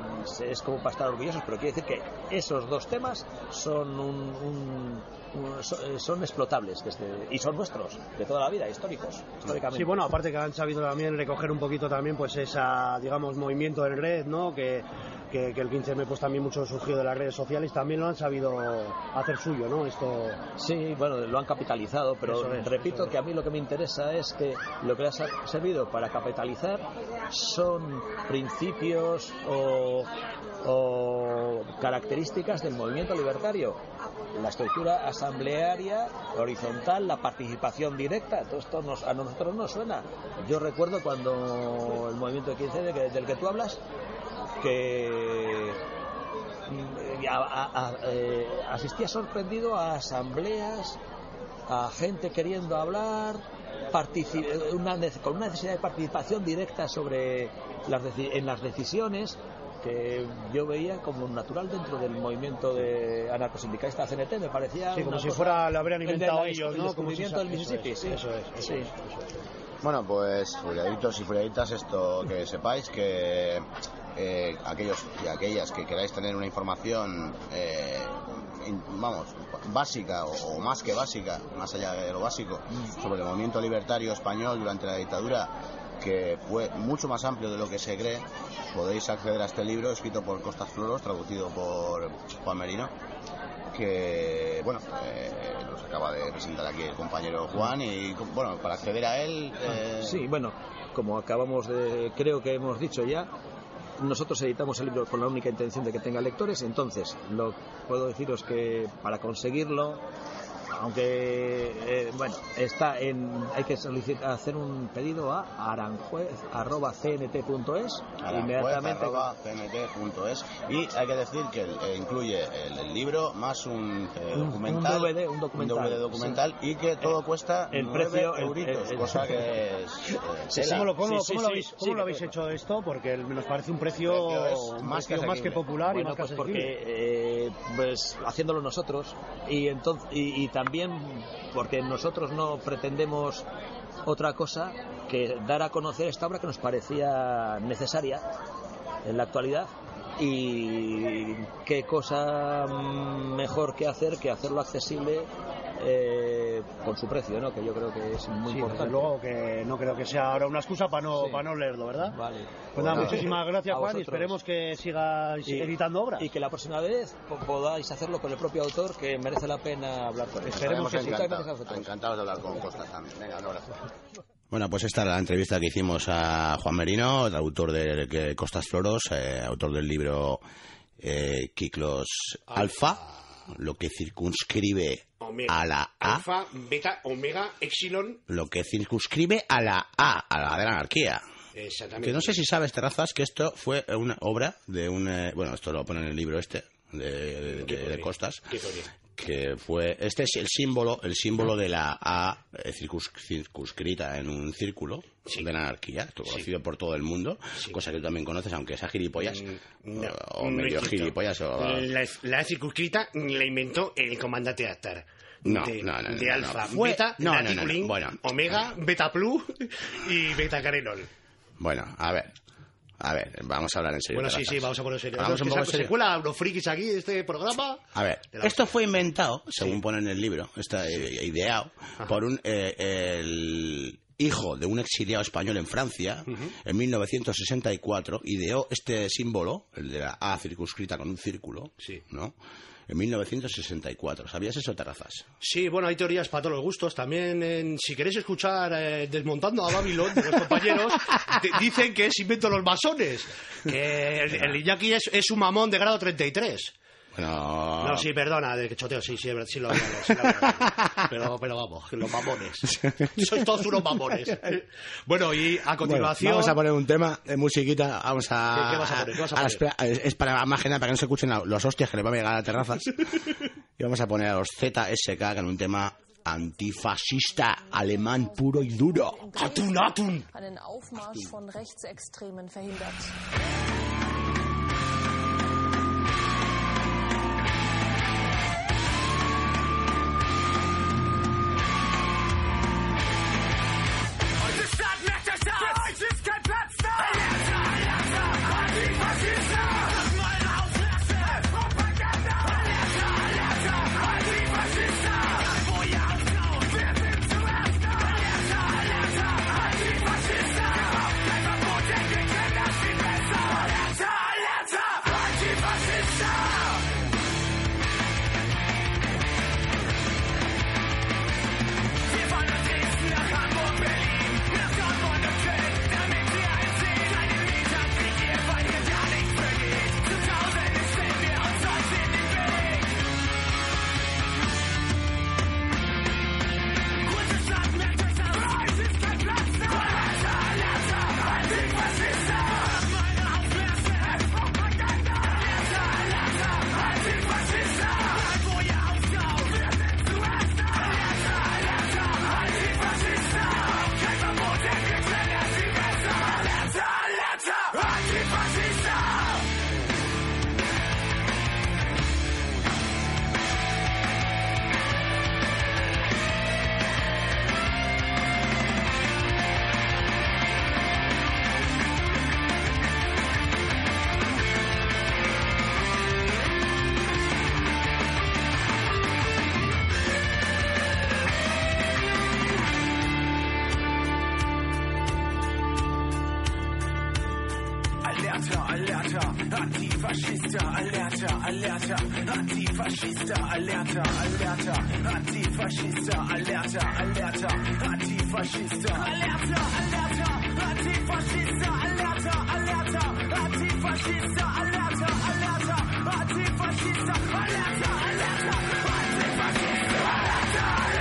Speaker 7: es como para estar orgullosos, pero quiero decir que esos dos temas son un, un- un- so- eh, son explotables desde- y son nuestros de toda la vida, históricos, históricamente.
Speaker 3: Sí, bueno, aparte que han sabido también recoger un poquito también pues esa, digamos, movimiento en red, ¿no? Que, que, que el 15M pues también mucho surgió de las redes sociales, también lo han sabido hacer suyo, ¿no? Esto...
Speaker 7: Sí, bueno, lo han capitalizado, pero
Speaker 3: es,
Speaker 7: repito
Speaker 3: es.
Speaker 7: que a mí lo que me interesa es que lo que les ha servido para capitalizar son principios o, o características del movimiento libertario. La estructura asamblearia, horizontal, la participación directa, todo esto nos- a nosotros nos suena. Yo recuerdo cuando el movimiento de 15 de- del que tú hablas, que mm, a- a- a- eh, asistía sorprendido a asambleas, a gente queriendo hablar, eh, una con una necesidad de participación directa sobre las deci- en las decisiones que yo veía como natural dentro del movimiento de anarcosindicalista CNT, me parecía
Speaker 3: Sí, como si
Speaker 7: cosa-
Speaker 3: fuera, lo habrían
Speaker 7: el
Speaker 3: inventado ellos,
Speaker 7: el
Speaker 3: ¿no? Como si
Speaker 7: del
Speaker 3: eso
Speaker 7: Mississippi,
Speaker 3: es,
Speaker 7: sí.
Speaker 3: Eso es, eso
Speaker 7: Sí.
Speaker 3: es, eso es.
Speaker 8: Bueno, pues furiaditos y furiaditas, esto que sepáis que eh, aquellos y aquellas que queráis tener una información, eh, in- vamos, básica o, o más que básica, más allá de lo básico, sobre el movimiento libertario español durante la dictadura, que fue mucho más amplio de lo que se cree, podéis acceder a este libro escrito por Costas Floros, traducido por Juan Merino que bueno eh, nos acaba de presentar aquí el compañero Juan y bueno para acceder a él eh,
Speaker 7: Sí, bueno, como acabamos de, creo que hemos dicho ya, nosotros editamos el libro con la única intención de que tenga lectores, entonces lo puedo deciros que para conseguirlo, aunque eh, bueno, está en, hay que solicitar, hacer un pedido a aranjuez@cnt.es inmediatamente.
Speaker 8: cnt.es y hay que decir que eh, incluye el, el libro más un, eh,
Speaker 7: Un- un
Speaker 8: documental
Speaker 7: DVD, un documental,
Speaker 8: DVD documental y que todo cuesta
Speaker 7: el precio- el-
Speaker 8: euritos,
Speaker 7: el-
Speaker 8: cosa que es eh,
Speaker 7: Sí.
Speaker 3: ¿Cómo lo, cómo,
Speaker 7: Sí, sí,
Speaker 3: cómo lo
Speaker 7: sí,
Speaker 3: habéis,
Speaker 7: sí,
Speaker 3: cómo lo habéis hecho esto? Porque nos parece un precio,
Speaker 8: Precio
Speaker 3: un
Speaker 8: más que
Speaker 3: más que popular
Speaker 7: Bueno,
Speaker 3: y más
Speaker 7: pues
Speaker 3: que
Speaker 7: porque eh, pues haciéndolo nosotros y entonces y, y también porque nosotros no pretendemos otra cosa que dar a conocer esta obra que nos parecía necesaria en la actualidad y qué cosa mm, mejor que hacer que hacerlo accesible eh, con su precio, ¿no? Que yo creo que es muy
Speaker 3: Sí,
Speaker 7: importante.
Speaker 3: desde luego que no creo que sea ahora una excusa para no,
Speaker 7: Sí.
Speaker 3: para no leerlo, ¿verdad?
Speaker 7: Vale.
Speaker 3: Pues nada, muchísimas gracias Juan y esperemos que sigáis
Speaker 7: Y-
Speaker 3: editando obras.
Speaker 7: Y que la próxima vez po- podáis hacerlo con el propio autor, que merece la pena hablar con él.
Speaker 3: Esperemos que
Speaker 8: Estaremos
Speaker 3: sí.
Speaker 8: Encantados, de hablar con Costas también venga un abrazo
Speaker 2: Bueno, pues esta es la entrevista que hicimos a Juan Merino, el autor de Costas Floros, eh, autor del libro eh, Kiklos Alfa, lo que circunscribe
Speaker 6: Omega.
Speaker 2: a la A,
Speaker 6: Alfa, beta, omega, epsilon.
Speaker 2: lo que circunscribe a la A, a la de la anarquía.
Speaker 6: Exactamente.
Speaker 2: Que no sé si sabes, Terrazas, que esto fue una obra de un... eh, bueno, esto lo pone en el libro este, de, de-
Speaker 6: ¿Qué
Speaker 2: de- de? Costas. Que fue este es el símbolo el símbolo de la A eh, circus- circunscrita en un círculo
Speaker 6: Sí.
Speaker 2: de la anarquía
Speaker 6: Sí.
Speaker 2: conocido por todo el mundo
Speaker 6: Sí.
Speaker 2: cosa que tú también conoces aunque sea gilipollas
Speaker 6: Mm, no,
Speaker 2: o, o
Speaker 6: no
Speaker 2: medio gilipollas o
Speaker 6: La, la circunscrita la inventó el comandante Actar.
Speaker 2: No,
Speaker 6: de,
Speaker 2: no, no,
Speaker 6: de
Speaker 2: no,
Speaker 6: alfa,
Speaker 2: no. Fue-
Speaker 6: beta,
Speaker 2: no, no, no, no,
Speaker 6: reticulín,
Speaker 2: bueno.
Speaker 6: omega, beta plus y beta carenol.
Speaker 2: bueno a ver a ver vamos a hablar en serio
Speaker 6: Bueno, sí, sí, vamos a poner serio.
Speaker 2: Vamos un poco
Speaker 6: se,
Speaker 2: serio.
Speaker 6: se cuela a unos frikis aquí de este programa.
Speaker 2: A ver, esto fue inventado, según pone en el libro, está eh, ideado, por un eh, el hijo de un exiliado español en Francia, en 1964, ideó este símbolo, el de la A circunscrita con un círculo,
Speaker 6: Sí.
Speaker 2: ¿no? En 1964. ¿Sabías eso, Terrazas?
Speaker 6: Sí, bueno, hay teorías para todos los gustos. También, en- si queréis escuchar eh, Desmontando a Babilón de los compañeros, dicen que es invento de los masones. Que el, el Iñaki es, es un mamón de grado 33.
Speaker 2: Bueno,
Speaker 6: No, sí, perdona, de que choteo, sí, sí, sí lo había, sí. Pero, pero vamos, los mamones. Sois todos unos mamones. Bueno, y a continuación...
Speaker 2: vamos a poner un tema de musiquita. Vamos a.
Speaker 6: ¿Qué- qué vas a poner? ¿Qué vas a
Speaker 2: a-
Speaker 6: poner?
Speaker 2: espera, es para más que nada para que no se escuchen los hostias que le van a llegar a Terrazas. Y vamos a poner a los ZSK con un tema antifascista alemán puro y duro.
Speaker 3: Atun, Atun.
Speaker 9: einen Aufmarsch von Rechtsextremen verhindert.
Speaker 1: Faschista, Alerta, Alerta, Antifascista, allerta, Alerta, Antifascista, allerta, allerta, Antifascista, Alerta, allerta, Antifascista, Alerta, Alerta, Antifascista, allerta, Alerta, Antifascista, allerta, allerta, Antifascista, Alerta, allerta, Antifascista, Alerta, Alerta,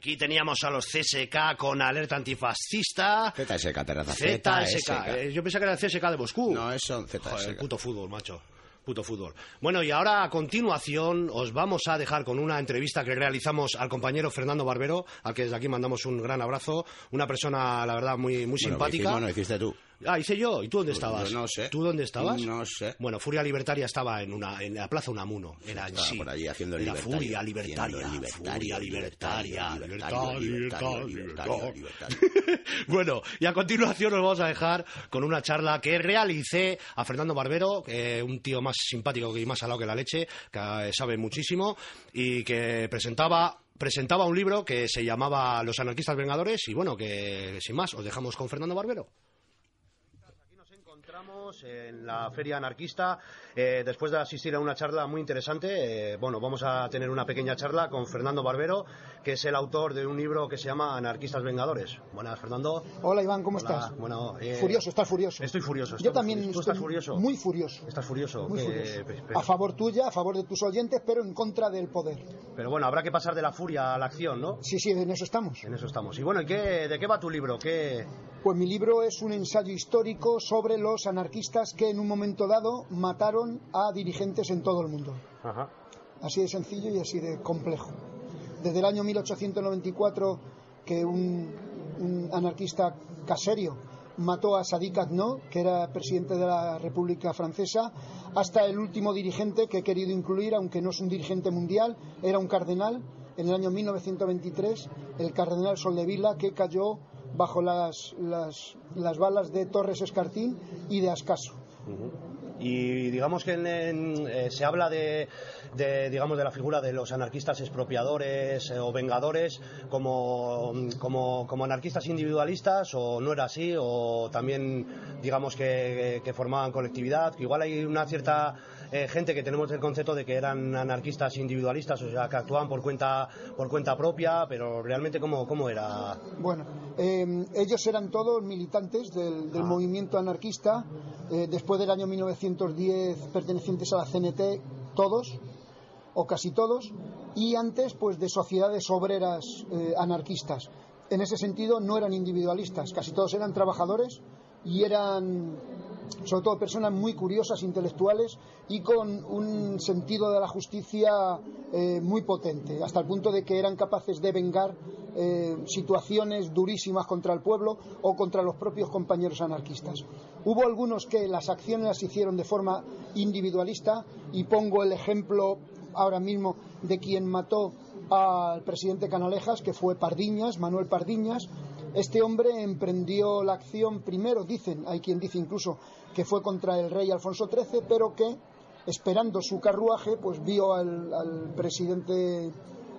Speaker 3: aquí teníamos a los CSK con alerta antifascista.
Speaker 2: ZSK, terraza.
Speaker 3: ZSK. Eh, yo pensaba que era el CSK de Moscú.
Speaker 2: No, eso, ZSK.
Speaker 3: Joder, puto fútbol, macho. Puto fútbol. Bueno, y ahora a continuación os vamos a dejar con una entrevista que realizamos al compañero Fernando Barbero, al que desde aquí mandamos un gran abrazo. Una persona, la verdad, muy, muy
Speaker 2: Bueno,
Speaker 3: simpática.
Speaker 2: Bueno, hiciste tú.
Speaker 3: Ah, hice yo. ¿Y tú dónde
Speaker 2: Pues
Speaker 3: estabas?
Speaker 2: yo no sé.
Speaker 3: ¿Tú dónde estabas?
Speaker 2: No sé.
Speaker 3: Bueno, Furia Libertaria estaba en una en la Plaza Unamuno. Era
Speaker 2: Estaba
Speaker 3: sí.
Speaker 2: por allí haciendo el libertario,
Speaker 3: Furia Libertaria. Furia Libertaria.
Speaker 2: libertario, libertario, libertario.
Speaker 3: Bueno, y a continuación nos vamos a dejar con una charla que realicé a Fernando Barbero, que un tío más simpático y más salado que la leche, que eh, sabe muchísimo, y que presentaba presentaba un libro que se llamaba Los anarquistas vengadores y bueno, que sin más os dejamos con Fernando Barbero. En la feria anarquista eh, después de asistir a una charla muy interesante. eh, bueno, vamos a tener una pequeña charla con Fernando Barbero, que es el autor de un libro que se llama Anarquistas Vengadores. Buenas, Fernando.
Speaker 10: Hola Iván, ¿cómo
Speaker 3: Hola,
Speaker 10: estás?
Speaker 3: Bueno, eh,
Speaker 10: Furioso, estás furioso.
Speaker 3: Estoy furioso.
Speaker 10: Yo
Speaker 3: estoy
Speaker 10: también
Speaker 3: furioso. ¿Tú
Speaker 10: estoy
Speaker 3: estás furioso?
Speaker 10: muy furioso.
Speaker 3: Estás furioso.
Speaker 10: Muy furioso. A favor tuya, a favor de tus oyentes, pero en contra del poder.
Speaker 3: pero bueno, habrá que pasar de la furia a la acción, ¿no?
Speaker 10: Sí, sí, en eso estamos.
Speaker 3: En eso estamos. Y bueno, ¿y qué, ¿de qué va tu libro? ¿Qué...
Speaker 10: Pues mi libro es un ensayo histórico sobre los anarquistas que en un momento dado mataron a dirigentes en todo el mundo.
Speaker 3: Ajá.
Speaker 10: Así de sencillo y así de complejo. Desde el año 1894 que un, un anarquista caserio mató a Sadiq Adno, que era presidente de la República Francesa, hasta el último dirigente que he querido incluir, aunque no es un dirigente mundial, era un cardenal, en el año 1923, el cardenal Soldevila, que cayó bajo las, las, las balas de Torres Escartín y de Ascaso.
Speaker 3: Y digamos que en- eh, se habla de, de, digamos, de la figura de los anarquistas expropiadores eh, o vengadores como, como, como anarquistas individualistas o no era así o también digamos que, que formaban colectividad, que igual hay una cierta eh, gente que tenemos el concepto de que eran anarquistas individualistas, o sea, que actuaban por cuenta, por cuenta propia, pero realmente cómo, cómo era...
Speaker 10: Bueno, eh, ellos eran todos militantes del, del movimiento anarquista, eh, después del año 1910 pertenecientes a la CNT, todos, o casi todos, y antes pues de sociedades obreras eh, anarquistas. en ese sentido no eran individualistas, casi todos eran trabajadores y eran sobre todo personas muy curiosas, intelectuales y con un sentido de la justicia eh, muy potente, hasta el punto de que eran capaces de vengar eh, situaciones durísimas contra el pueblo o contra los propios compañeros anarquistas. Hubo algunos que las acciones las hicieron de forma individualista y pongo el ejemplo ahora mismo de quien mató al presidente Canalejas, que fue Pardiñas, Manuel Pardiñas. Este hombre emprendió la acción primero, dicen, hay quien dice incluso que fue contra el rey Alfonso XIII, pero que, esperando su carruaje, pues vio al, al presidente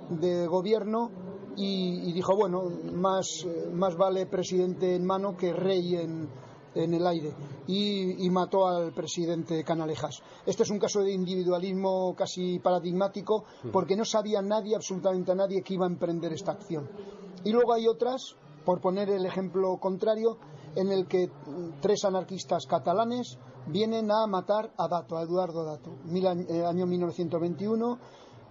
Speaker 10: de gobierno y, y dijo, bueno, más, eh, más vale presidente en mano que rey en, en el aire y, y mató al presidente Canalejas. Este es un caso de individualismo casi paradigmático porque no sabía nadie, absolutamente nadie, que iba a emprender esta acción. Y luego hay otras, por poner el ejemplo contrario, en el que tres anarquistas catalanes vienen a matar a Dato, a Eduardo Dato. Mil, año- eh, año 1921,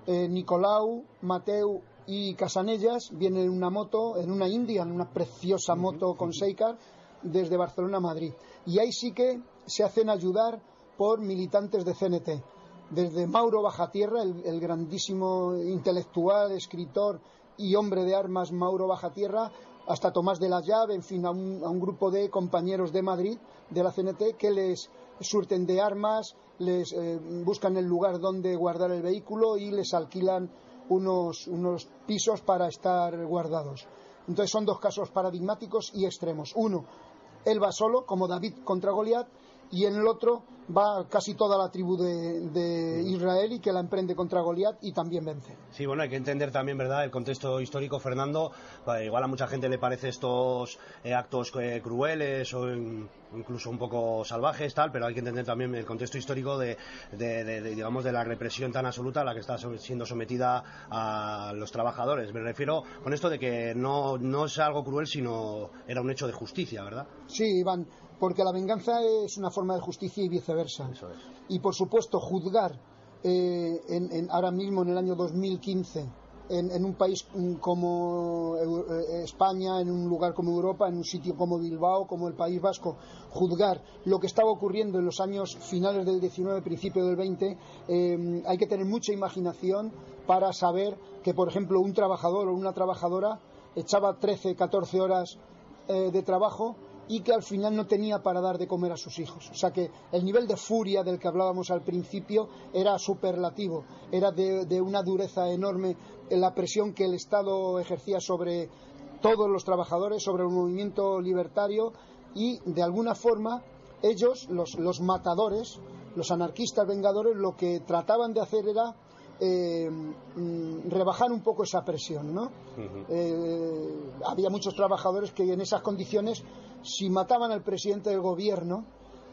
Speaker 10: eh, Nicolau, Mateu y Casanellas vienen en una moto, en una India, en una preciosa moto con Seikar, desde Barcelona a Madrid. Y ahí sí que se hacen ayudar por militantes de CNT. Desde Mauro Bajatierra, el, el grandísimo intelectual, escritor y hombre de armas Mauro Bajatierra, hasta Tomás de la Llave, en fin, a un, grupo de compañeros de Madrid, de la CNT, que les surten de armas, les eh, buscan el lugar donde guardar el vehículo y les alquilan unos, unos pisos para estar guardados. Entonces son dos casos paradigmáticos y extremos. Uno, él va solo, como David contra Goliat, y en el otro va casi toda la tribu de, de Israel y que la emprende contra Goliat y también vence.
Speaker 3: Sí, bueno, hay que entender también, ¿verdad?, el contexto histórico, Fernando. Igual a mucha gente le parece estos eh, actos eh, crueles o in- incluso un poco salvajes, tal, pero hay que entender también el contexto histórico de, de- de- digamos, de la represión tan absoluta a la que está siendo sometida a los trabajadores. Me refiero con esto de que no, no es algo cruel, sino era un hecho de justicia, ¿verdad?
Speaker 10: Sí, Iván, porque la venganza es una forma de justicia y viceversa.
Speaker 3: Eso es.
Speaker 10: Y por supuesto, juzgar eh, en- en- ahora mismo en el año 2015 en, en un país como eh, España, en un lugar como Europa, en un sitio como Bilbao, como el País Vasco, juzgar lo que estaba ocurriendo en los años finales del 19, principio del 20, eh, hay que tener mucha imaginación para saber que, por ejemplo, un trabajador o una trabajadora echaba 13, 14 horas eh, de trabajo y que al final no tenía para dar de comer a sus hijos. O sea que el nivel de furia del que hablábamos al principio era superlativo, era de, una dureza enorme en la presión que el Estado ejercía sobre todos los trabajadores, sobre el movimiento libertario y de alguna forma ellos, los, los matadores, los anarquistas vengadores, lo que trataban de hacer era eh, mm, rebajar un poco esa presión, ¿no? Eh, había muchos trabajadores que en esas condiciones, si mataban al presidente del gobierno,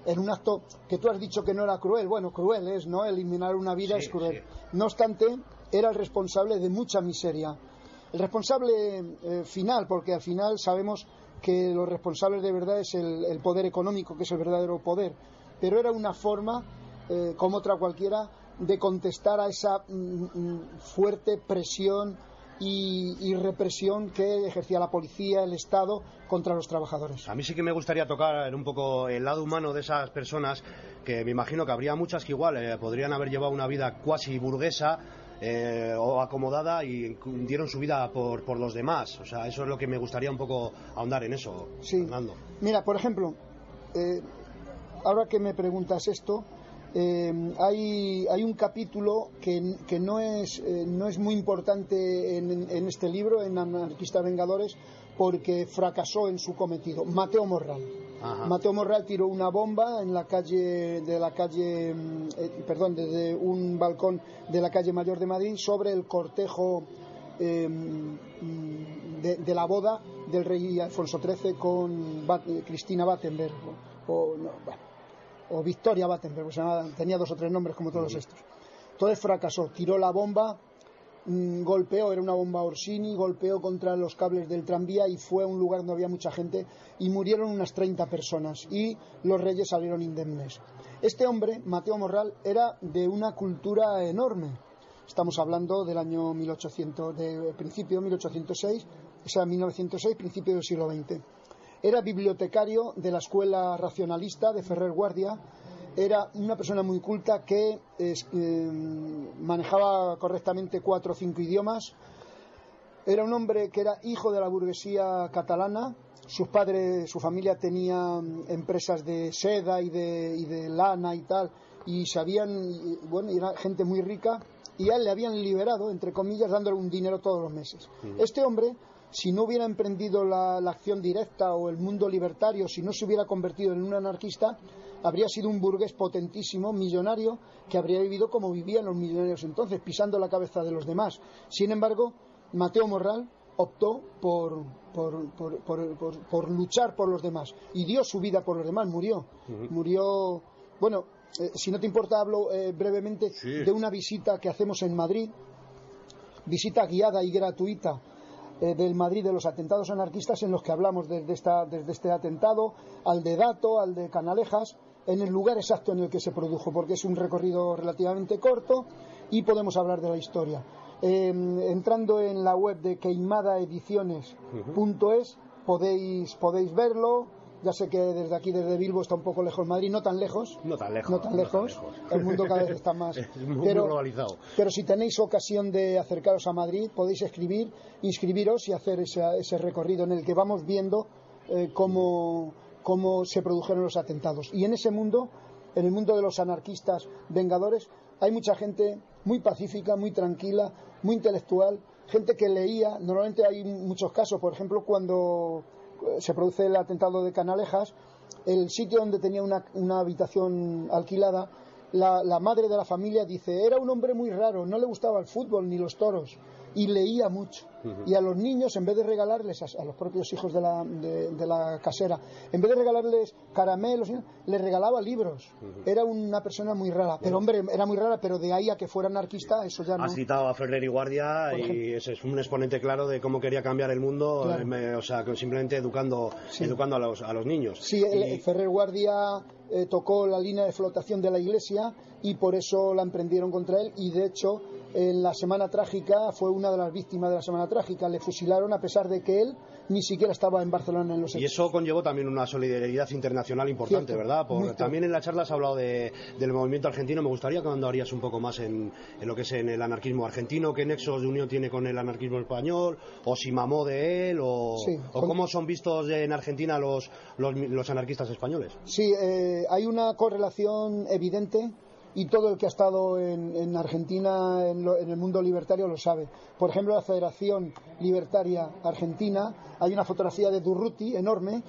Speaker 10: en un acto que tú has dicho que no era cruel, bueno, cruel es, ¿no? Eliminar una vida
Speaker 3: Sí,
Speaker 10: es cruel.
Speaker 3: sí.
Speaker 10: No obstante, era el responsable de mucha miseria. El responsable eh, final, porque al final sabemos que los responsables de verdad es el, el poder económico, que es el verdadero poder, pero era una forma, como otra cualquiera, de contestar a esa mm, mm, fuerte presión y, y represión que ejercía la policía, el Estado contra los trabajadores.
Speaker 3: A mí sí que me gustaría tocar un poco el lado humano de esas personas, que me imagino que habría muchas que igual eh, podrían haber llevado una vida cuasi burguesa eh, o acomodada y dieron su vida por, por los demás. O sea, eso es lo que me gustaría un poco ahondar en eso,
Speaker 10: Sí.
Speaker 3: Fernando.
Speaker 10: Mira, por ejemplo, eh, ahora que me preguntas esto, eh, hay, hay un capítulo que, que no, es, eh, no es muy importante en, en este libro, en Anarquistas Vengadores, porque fracasó en su cometido. Mateo Morral.
Speaker 3: Ajá.
Speaker 10: Mateo Morral tiró una bomba en la calle de la calle, mm, eh, perdón, desde un balcón de la calle Mayor de Madrid sobre el cortejo mm, de, de la boda del rey Alfonso XIII con Bat- Cristina Battenberg o, o no, bueno, o Victoria Battenberg, tenía dos o tres nombres como todos estos. Entonces fracasó, tiró la bomba, mm, golpeó, era una bomba Orsini, golpeó contra los cables del tranvía y fue a un lugar donde había mucha gente y murieron unas 30 personas y los reyes salieron indemnes. Este hombre, Mateo Morral, era de una cultura enorme. Estamos hablando del año 1800, de principio 1806, o sea, 1906, principio del siglo XX. Era bibliotecario de la escuela racionalista de Ferrer Guardia. Era una persona muy culta que es- eh, manejaba correctamente cuatro o cinco idiomas. Era un hombre que era hijo de la burguesía catalana. Sus padres, su familia tenía mm, empresas de seda y de, y de lana y tal. Y sabían, y, bueno, era gente muy rica. Y a él le habían liberado, entre comillas, dándole un dinero todos los meses. Este hombre, si no hubiera emprendido la, la acción directa o el mundo libertario, si no se hubiera convertido en un anarquista, habría sido un burgués potentísimo, millonario, que habría vivido como vivían los millonarios entonces, pisando la cabeza de los demás. Sin embargo, Mateo Morral optó por, por, por- por- por- por luchar por los demás y dio su vida por los demás, murió. Murió, bueno, eh, si no te importa, hablo eh, brevemente de una visita que hacemos en Madrid, visita guiada y gratuita eh, del Madrid de los atentados anarquistas en los que hablamos desde, este atentado al de Dato, al de Canalejas, en el lugar exacto en el que se produjo, porque es un recorrido relativamente corto y podemos hablar de la historia. Eh, entrando en la web de queimadaediciones.es podéis, podéis verlo. Ya sé que desde aquí, desde Bilbo, está un poco lejos Madrid, no tan lejos.
Speaker 3: No tan lejos.
Speaker 10: No tan lejos. El mundo cada vez está más.
Speaker 3: Es muy
Speaker 10: pero,
Speaker 3: globalizado.
Speaker 10: pero si tenéis ocasión de acercaros a Madrid, podéis escribir, inscribiros y hacer ese, ese recorrido en el que vamos viendo eh, cómo, cómo se produjeron los atentados. Y en ese mundo, en el mundo de los anarquistas vengadores, hay mucha gente muy pacífica, muy tranquila, muy intelectual, gente que leía. Normalmente hay muchos casos, por ejemplo, cuando se produce el atentado de Canalejas, el sitio donde tenía una, habitación alquilada, la, la madre de la familia dice, era un hombre muy raro, no le gustaba el fútbol ni los toros y leía mucho. Y a los niños, en vez de regalarles, a, a los propios hijos de la, de, de la casera, en vez de regalarles caramelos, les regalaba libros. Era una persona muy rara. Pero hombre, era muy rara, pero de ahí a que fuera anarquista, eso ya no.
Speaker 3: Has citado a Ferrer y Guardia y ese es un exponente claro de cómo quería cambiar el mundo,
Speaker 10: Claro.
Speaker 3: me- o sea, simplemente educando, educando a los, a los niños.
Speaker 10: Sí, el, el Ferrer Guardia eh, tocó la línea de flotación de la iglesia y por eso la emprendieron contra él y de hecho en la semana trágica fue una de las víctimas de la semana trágica. Le fusilaron a pesar de que él ni siquiera estaba en Barcelona en los
Speaker 3: Y
Speaker 10: hechos.
Speaker 3: eso conllevó también una solidaridad internacional importante,
Speaker 10: Cierto,
Speaker 3: ¿verdad? Por- también en la charla has hablado de- del movimiento argentino. Me gustaría que andarías un poco más en, en lo que es en el anarquismo argentino, qué nexos de unión tiene con el anarquismo español, o si mamó de él, o,
Speaker 10: Sí,
Speaker 3: o
Speaker 10: con-
Speaker 3: cómo son vistos en Argentina los, los, los anarquistas españoles.
Speaker 10: Sí, eh, hay una correlación evidente y todo el que ha estado en, en Argentina, en, el mundo libertario, lo sabe. Por ejemplo, la Federación Libertaria Argentina, hay una fotografía de Durruti enorme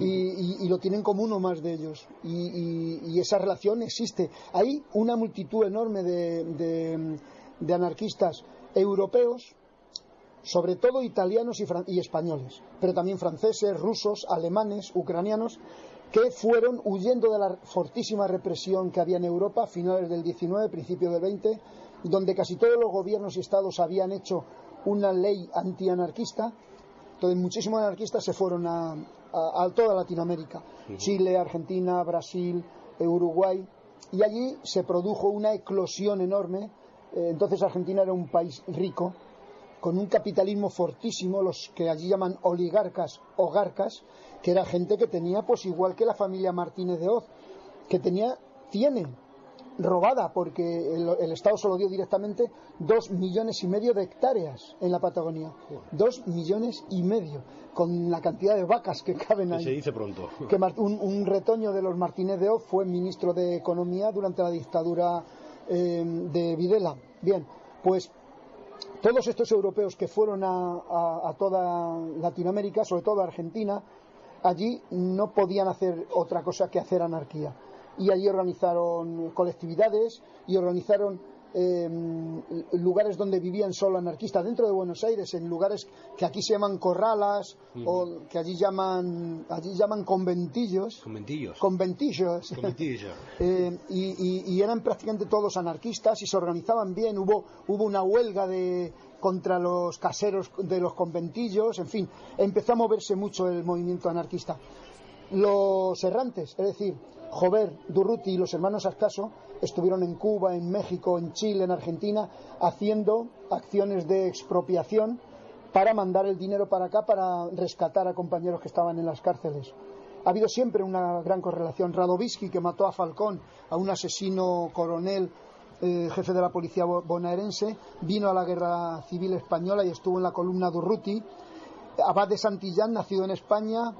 Speaker 10: y, lo tienen como uno más de ellos. Y, esa relación existe. Hay una multitud enorme de, anarquistas europeos sobre todo italianos y, y españoles, pero también franceses, rusos, alemanes, ucranianos, que fueron huyendo de la fortísima represión que había en Europa a finales del 19, principio del 20, donde casi todos los gobiernos y estados habían hecho una ley antianarquista. Entonces muchísimos anarquistas se fueron a, a- a toda Latinoamérica, Chile, Argentina, Brasil, eh, Uruguay, y allí se produjo una eclosión enorme. Eh, entonces Argentina era un país rico, con un capitalismo fortísimo, los que allí llaman oligarcas, hogarcas, que era gente que tenía, pues igual que la familia Martínez de Oz, que tenía, tiene robada, porque el, el Estado solo dio directamente dos millones y medio de hectáreas en la Patagonia. Dos millones y medio, con la cantidad de vacas que caben ahí
Speaker 3: se dice pronto.
Speaker 10: que un, un retoño de los Martínez de Oz fue ministro de Economía durante la dictadura eh, de Videla. Bien, pues todos estos europeos que fueron a, a- a toda Latinoamérica, sobre todo a Argentina, allí no podían hacer otra cosa que hacer anarquía. Y allí organizaron colectividades y organizaron eh, lugares donde vivían solo anarquistas dentro de Buenos Aires, en lugares que aquí se llaman corralas o que allí llaman, allí llaman conventillos.
Speaker 3: Conventillos.
Speaker 10: Conventillos.
Speaker 3: Conventillos.
Speaker 10: Eh, y, y- y eran prácticamente todos anarquistas y se organizaban bien. Hubo, hubo una huelga de, contra los caseros de los conventillos, en fin, empezó a moverse mucho el movimiento anarquista. Los errantes, es decir, Jover, Durruti y los hermanos Ascaso estuvieron en Cuba, en México, en Chile, en Argentina, haciendo acciones de expropiación para mandar el dinero para acá para rescatar a compañeros que estaban en las cárceles. Ha habido siempre una gran correlación. Radovisky, que mató a Falcón, a un asesino coronel, eh, jefe de la policía bo- bonaerense, vino a la guerra civil española y estuvo en la columna Durruti. Abad de Santillán, nacido en España,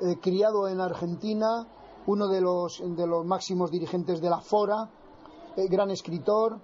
Speaker 10: eh, criado en Argentina, uno de los, de los máximos dirigentes de la Fora, eh, gran escritor,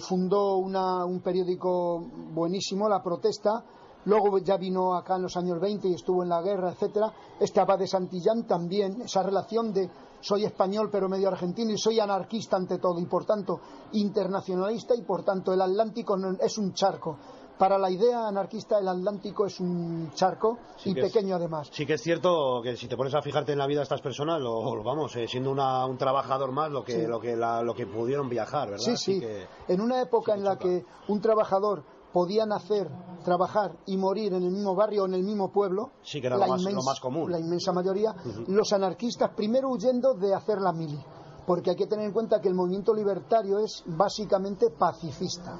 Speaker 10: fundó una- un periódico buenísimo, La Protesta, luego ya vino acá en los años 20 y estuvo en la guerra, etcétera. Este abad de Santillán también, esa relación de soy español pero medio argentino y soy anarquista ante todo y por tanto internacionalista y por tanto el Atlántico es un charco. Para la idea anarquista el Atlántico es un charco
Speaker 3: Sí
Speaker 10: y
Speaker 3: es-
Speaker 10: pequeño además.
Speaker 3: Sí que es cierto que si te pones a fijarte en la vida de estas personas, lo, lo vamos, eh, siendo una- un trabajador más, lo que,
Speaker 10: Sí.
Speaker 3: lo, que la- lo que pudieron viajar, ¿verdad?
Speaker 10: Sí,
Speaker 3: Así
Speaker 10: sí.
Speaker 3: que-
Speaker 10: En una época en la que un trabajador podía nacer, trabajar y morir en el mismo barrio o en el mismo pueblo,
Speaker 3: Sí, que era lo más- lo más común.
Speaker 10: La inmensa mayoría, los anarquistas primero huyendo de hacer la mili, porque hay que tener en cuenta que el movimiento libertario es básicamente pacifista.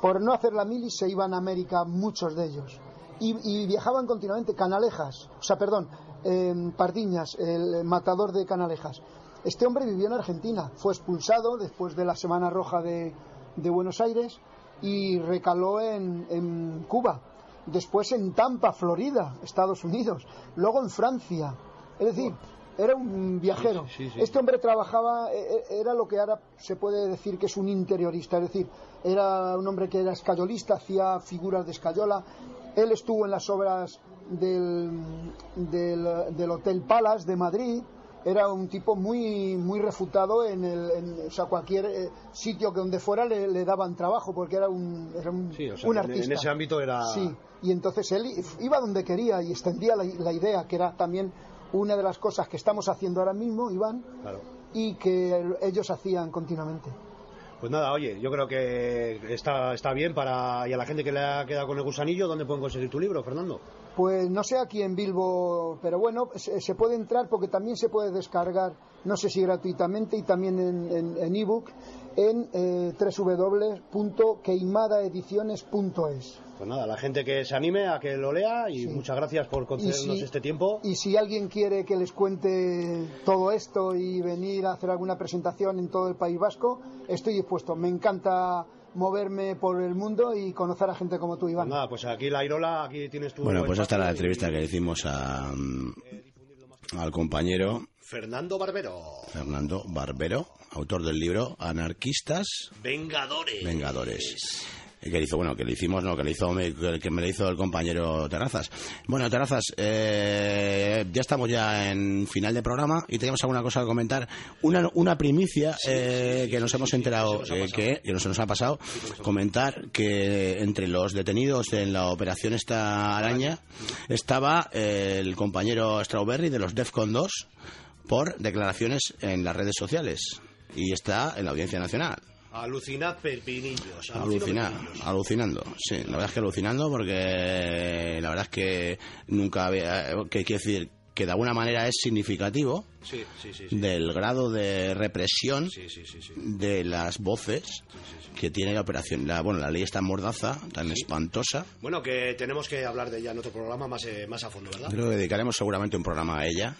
Speaker 10: Por no hacer la mili se iban a América muchos de ellos y, y viajaban continuamente. Canalejas, o sea, perdón, eh, Pardiñas, el matador de Canalejas. Este hombre vivió en Argentina, fue expulsado después de la Semana Roja de, de Buenos Aires y recaló en, en Cuba, después en Tampa, Florida, Estados Unidos, luego en Francia. Es decir, era un viajero.
Speaker 3: Sí, sí, sí.
Speaker 10: Este hombre trabajaba, eh, eh, era lo que ahora se puede decir que es un interiorista, es decir, era un hombre que era escayolista, hacía figuras de escayola. Él estuvo en las obras del, del, del Hotel Palace de Madrid. Era un tipo muy muy refutado en, el, en o sea, cualquier eh, sitio que donde fuera le, le daban trabajo porque era un, era un,
Speaker 3: Sí, o sea,
Speaker 10: un
Speaker 3: en-
Speaker 10: artista.
Speaker 3: en ese ámbito era-
Speaker 10: Sí, y entonces él iba donde quería y extendía la, la idea, que era también una de las cosas que estamos haciendo ahora mismo, Iván,
Speaker 3: Claro.
Speaker 10: y que ellos hacían continuamente.
Speaker 3: Pues nada, oye, yo creo que está, está bien para. Y a la gente que le ha quedado con el gusanillo, ¿dónde pueden conseguir tu libro, Fernando?
Speaker 10: Pues no sé aquí en Bilbo, pero bueno, se, se puede entrar porque también se puede descargar, no sé si gratuitamente y también en en- en ebook, en eh, www.queimadaediciones.es.
Speaker 3: Pues nada, la gente que se anime a que lo lea y muchas gracias por concedernos
Speaker 10: si-
Speaker 3: este tiempo.
Speaker 10: Y si alguien quiere que les cuente todo esto y venir a hacer alguna presentación en todo el País Vasco, estoy dispuesto. Me encanta moverme por el mundo y conocer a gente como tú, Iván.
Speaker 3: Nada, pues aquí la Irola, aquí tienes tu.
Speaker 2: Bueno, pues era la
Speaker 3: y-
Speaker 2: entrevista que le hicimos a, mm, al compañero
Speaker 3: Fernando Barbero.
Speaker 2: Fernando Barbero, autor del libro Anarquistas
Speaker 3: Vengadores.
Speaker 2: Vengadores. Que le hizo, bueno, que le hicimos, no, que le hizo, me- que me le hizo el compañero Terrazas. Bueno, Terrazas, eh, ya estamos ya en final de programa y teníamos alguna cosa que comentar. Una, una primicia eh, que nos hemos enterado, eh, que, que no se nos ha pasado, comentar que entre los detenidos en la operación esta araña estaba eh, el compañero Strawberry de los DEFCON 2 por declaraciones en las redes sociales y está en la Audiencia Nacional.
Speaker 3: Alucinad pepinillos.
Speaker 2: Alucinar, alucinando, sí, la verdad es que alucinando porque la verdad es que nunca había, que quiero decir que de alguna manera es significativo
Speaker 3: Sí, sí, sí.
Speaker 2: del grado de represión de las voces que tiene la operación, la, bueno, la ley está mordaza, tan espantosa,
Speaker 3: Bueno, que tenemos que hablar de ella en otro programa más, eh, más a fondo, ¿verdad?
Speaker 2: creo que dedicaremos seguramente un programa a ella.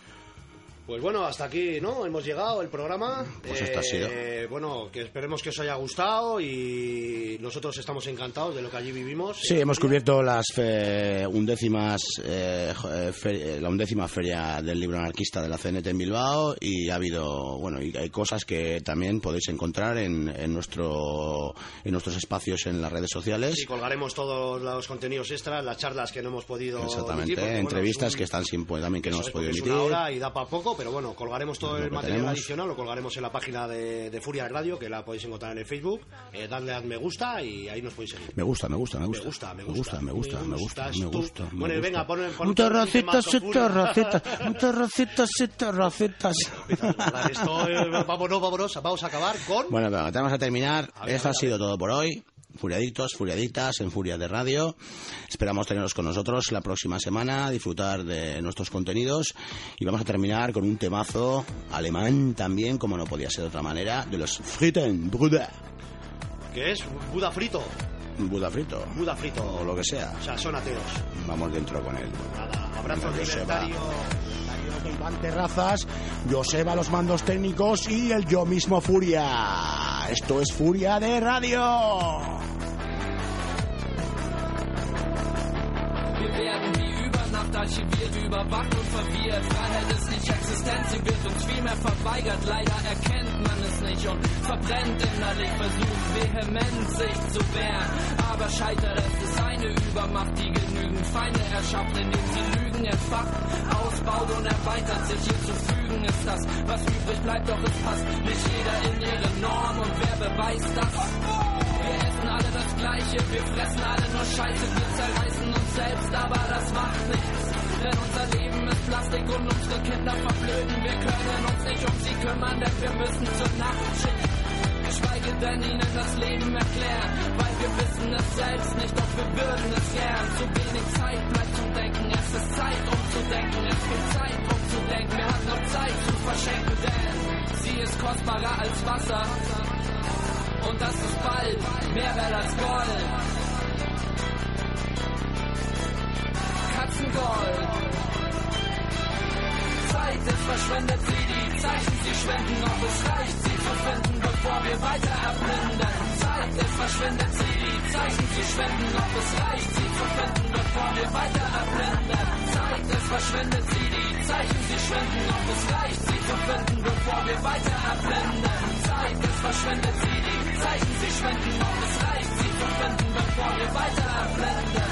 Speaker 3: Pues bueno, hasta aquí, ¿no? Hemos llegado el programa.
Speaker 2: Pues esto ha sido.
Speaker 3: Bueno, que esperemos que os haya gustado y nosotros estamos encantados de lo que allí vivimos.
Speaker 2: Sí, hemos cubierto las fe- undécimas, eh, eh, fe- eh, la undécima feria del libro anarquista de la CNT en Bilbao y ha habido, bueno, y hay cosas que también podéis encontrar en, en nuestro, en nuestros espacios en las redes sociales.
Speaker 3: Y colgaremos todos los contenidos extras, las charlas que no hemos podido
Speaker 2: Exactamente,
Speaker 3: emitir, porque, bueno,
Speaker 2: entrevistas
Speaker 3: es un-
Speaker 2: que están sin, pues, también que no hemos podido
Speaker 3: es
Speaker 2: emitir.
Speaker 3: una hora y da para poco, pero bueno, colgaremos todo el material
Speaker 2: tenemos.
Speaker 3: adicional, lo colgaremos en la página de, de Furia Radio, que la podéis encontrar en el Facebook. Eh, dadle a me gusta y ahí nos podéis seguir.
Speaker 2: Me gusta, me gusta, me gusta.
Speaker 3: me
Speaker 2: gusta, me gusta, me gusta, me gusta.
Speaker 3: Bueno, venga, pon, pon
Speaker 2: Muchas
Speaker 3: pon un
Speaker 2: recetas,
Speaker 3: temazo,
Speaker 2: muchas
Speaker 3: Furia.
Speaker 2: recetas, muchas recetas, muchas recetas.
Speaker 3: Vale, Esto, eh, vámonos, vámonos, vamos a acabar con...
Speaker 2: Bueno, vamos a terminar. Esto ha sido todo por hoy. Furiadictos, furiaditas en Furia de Radio. Esperamos teneros con nosotros la próxima semana, disfrutar de nuestros contenidos y vamos a terminar con un temazo alemán también, como no podía ser de otra manera, de los Fritten Brüder.
Speaker 3: que es Buda frito.
Speaker 2: Buda frito.
Speaker 3: Buda frito.
Speaker 2: O lo que sea.
Speaker 3: O sea, son ateos.
Speaker 2: Vamos dentro con él.
Speaker 3: Nada, libertarios.
Speaker 11: de Iván Terrazas, Joseba los mandos técnicos y el yo mismo Furia. Esto es Furia de Radio.
Speaker 12: Archiviert, überwacht und verwirrt. Freiheit ist nicht existent, sie wird uns vielmehr verweigert. Leider erkennt man es nicht und verbrennt innerlich, versucht vehement sich zu wehren. Aber scheitert es, ist eine Übermacht, die genügend Feinde erschafft, indem sie Lügen entfacht, ausbaut und erweitert. Sich hier zu fügen ist das, was übrig bleibt, doch es passt nicht jeder in ihre Norm. Und wer beweist das? Wir essen alle das Gleiche, wir fressen alle nur Scheiße, wir zerreißen uns selbst, aber das macht nichts. Denn unser Leben ist Plastik und unsere Kinder verblöden. Wir können uns nicht um sie kümmern, denn wir müssen zur Nachtschicht. Geschweige denn ihnen das Leben erklären, weil wir wissen es selbst nicht, doch wir würden es gern. Zu wenig Zeit bleibt zum Denken, es ist Zeit um zu denken, es gibt Zeit um zu denken, wer hat noch Zeit zu verschenken, denn sie ist kostbarer als Wasser. Und das ist bald mehr wert als Gold. Katzengold. Verschwendet, sie die Zeichen, sie schwenden, ob es reicht, sie zu finden, bevor wir weiter erblinden. Zeit ist verschwendet, sie die Zeichen, sie schwenden, ob es reicht, sie zu finden, bevor wir weiter erblinden. Zeit ist verschwendet, sie die Zeichen, sie schwenden, ob es reicht, sie zu finden, bevor wir weiter erblinden. Zeit ist verschwendet, sie die Zeichen, sie schwenden, ob es reicht, sie zu finden, bevor wir weiter erblinden.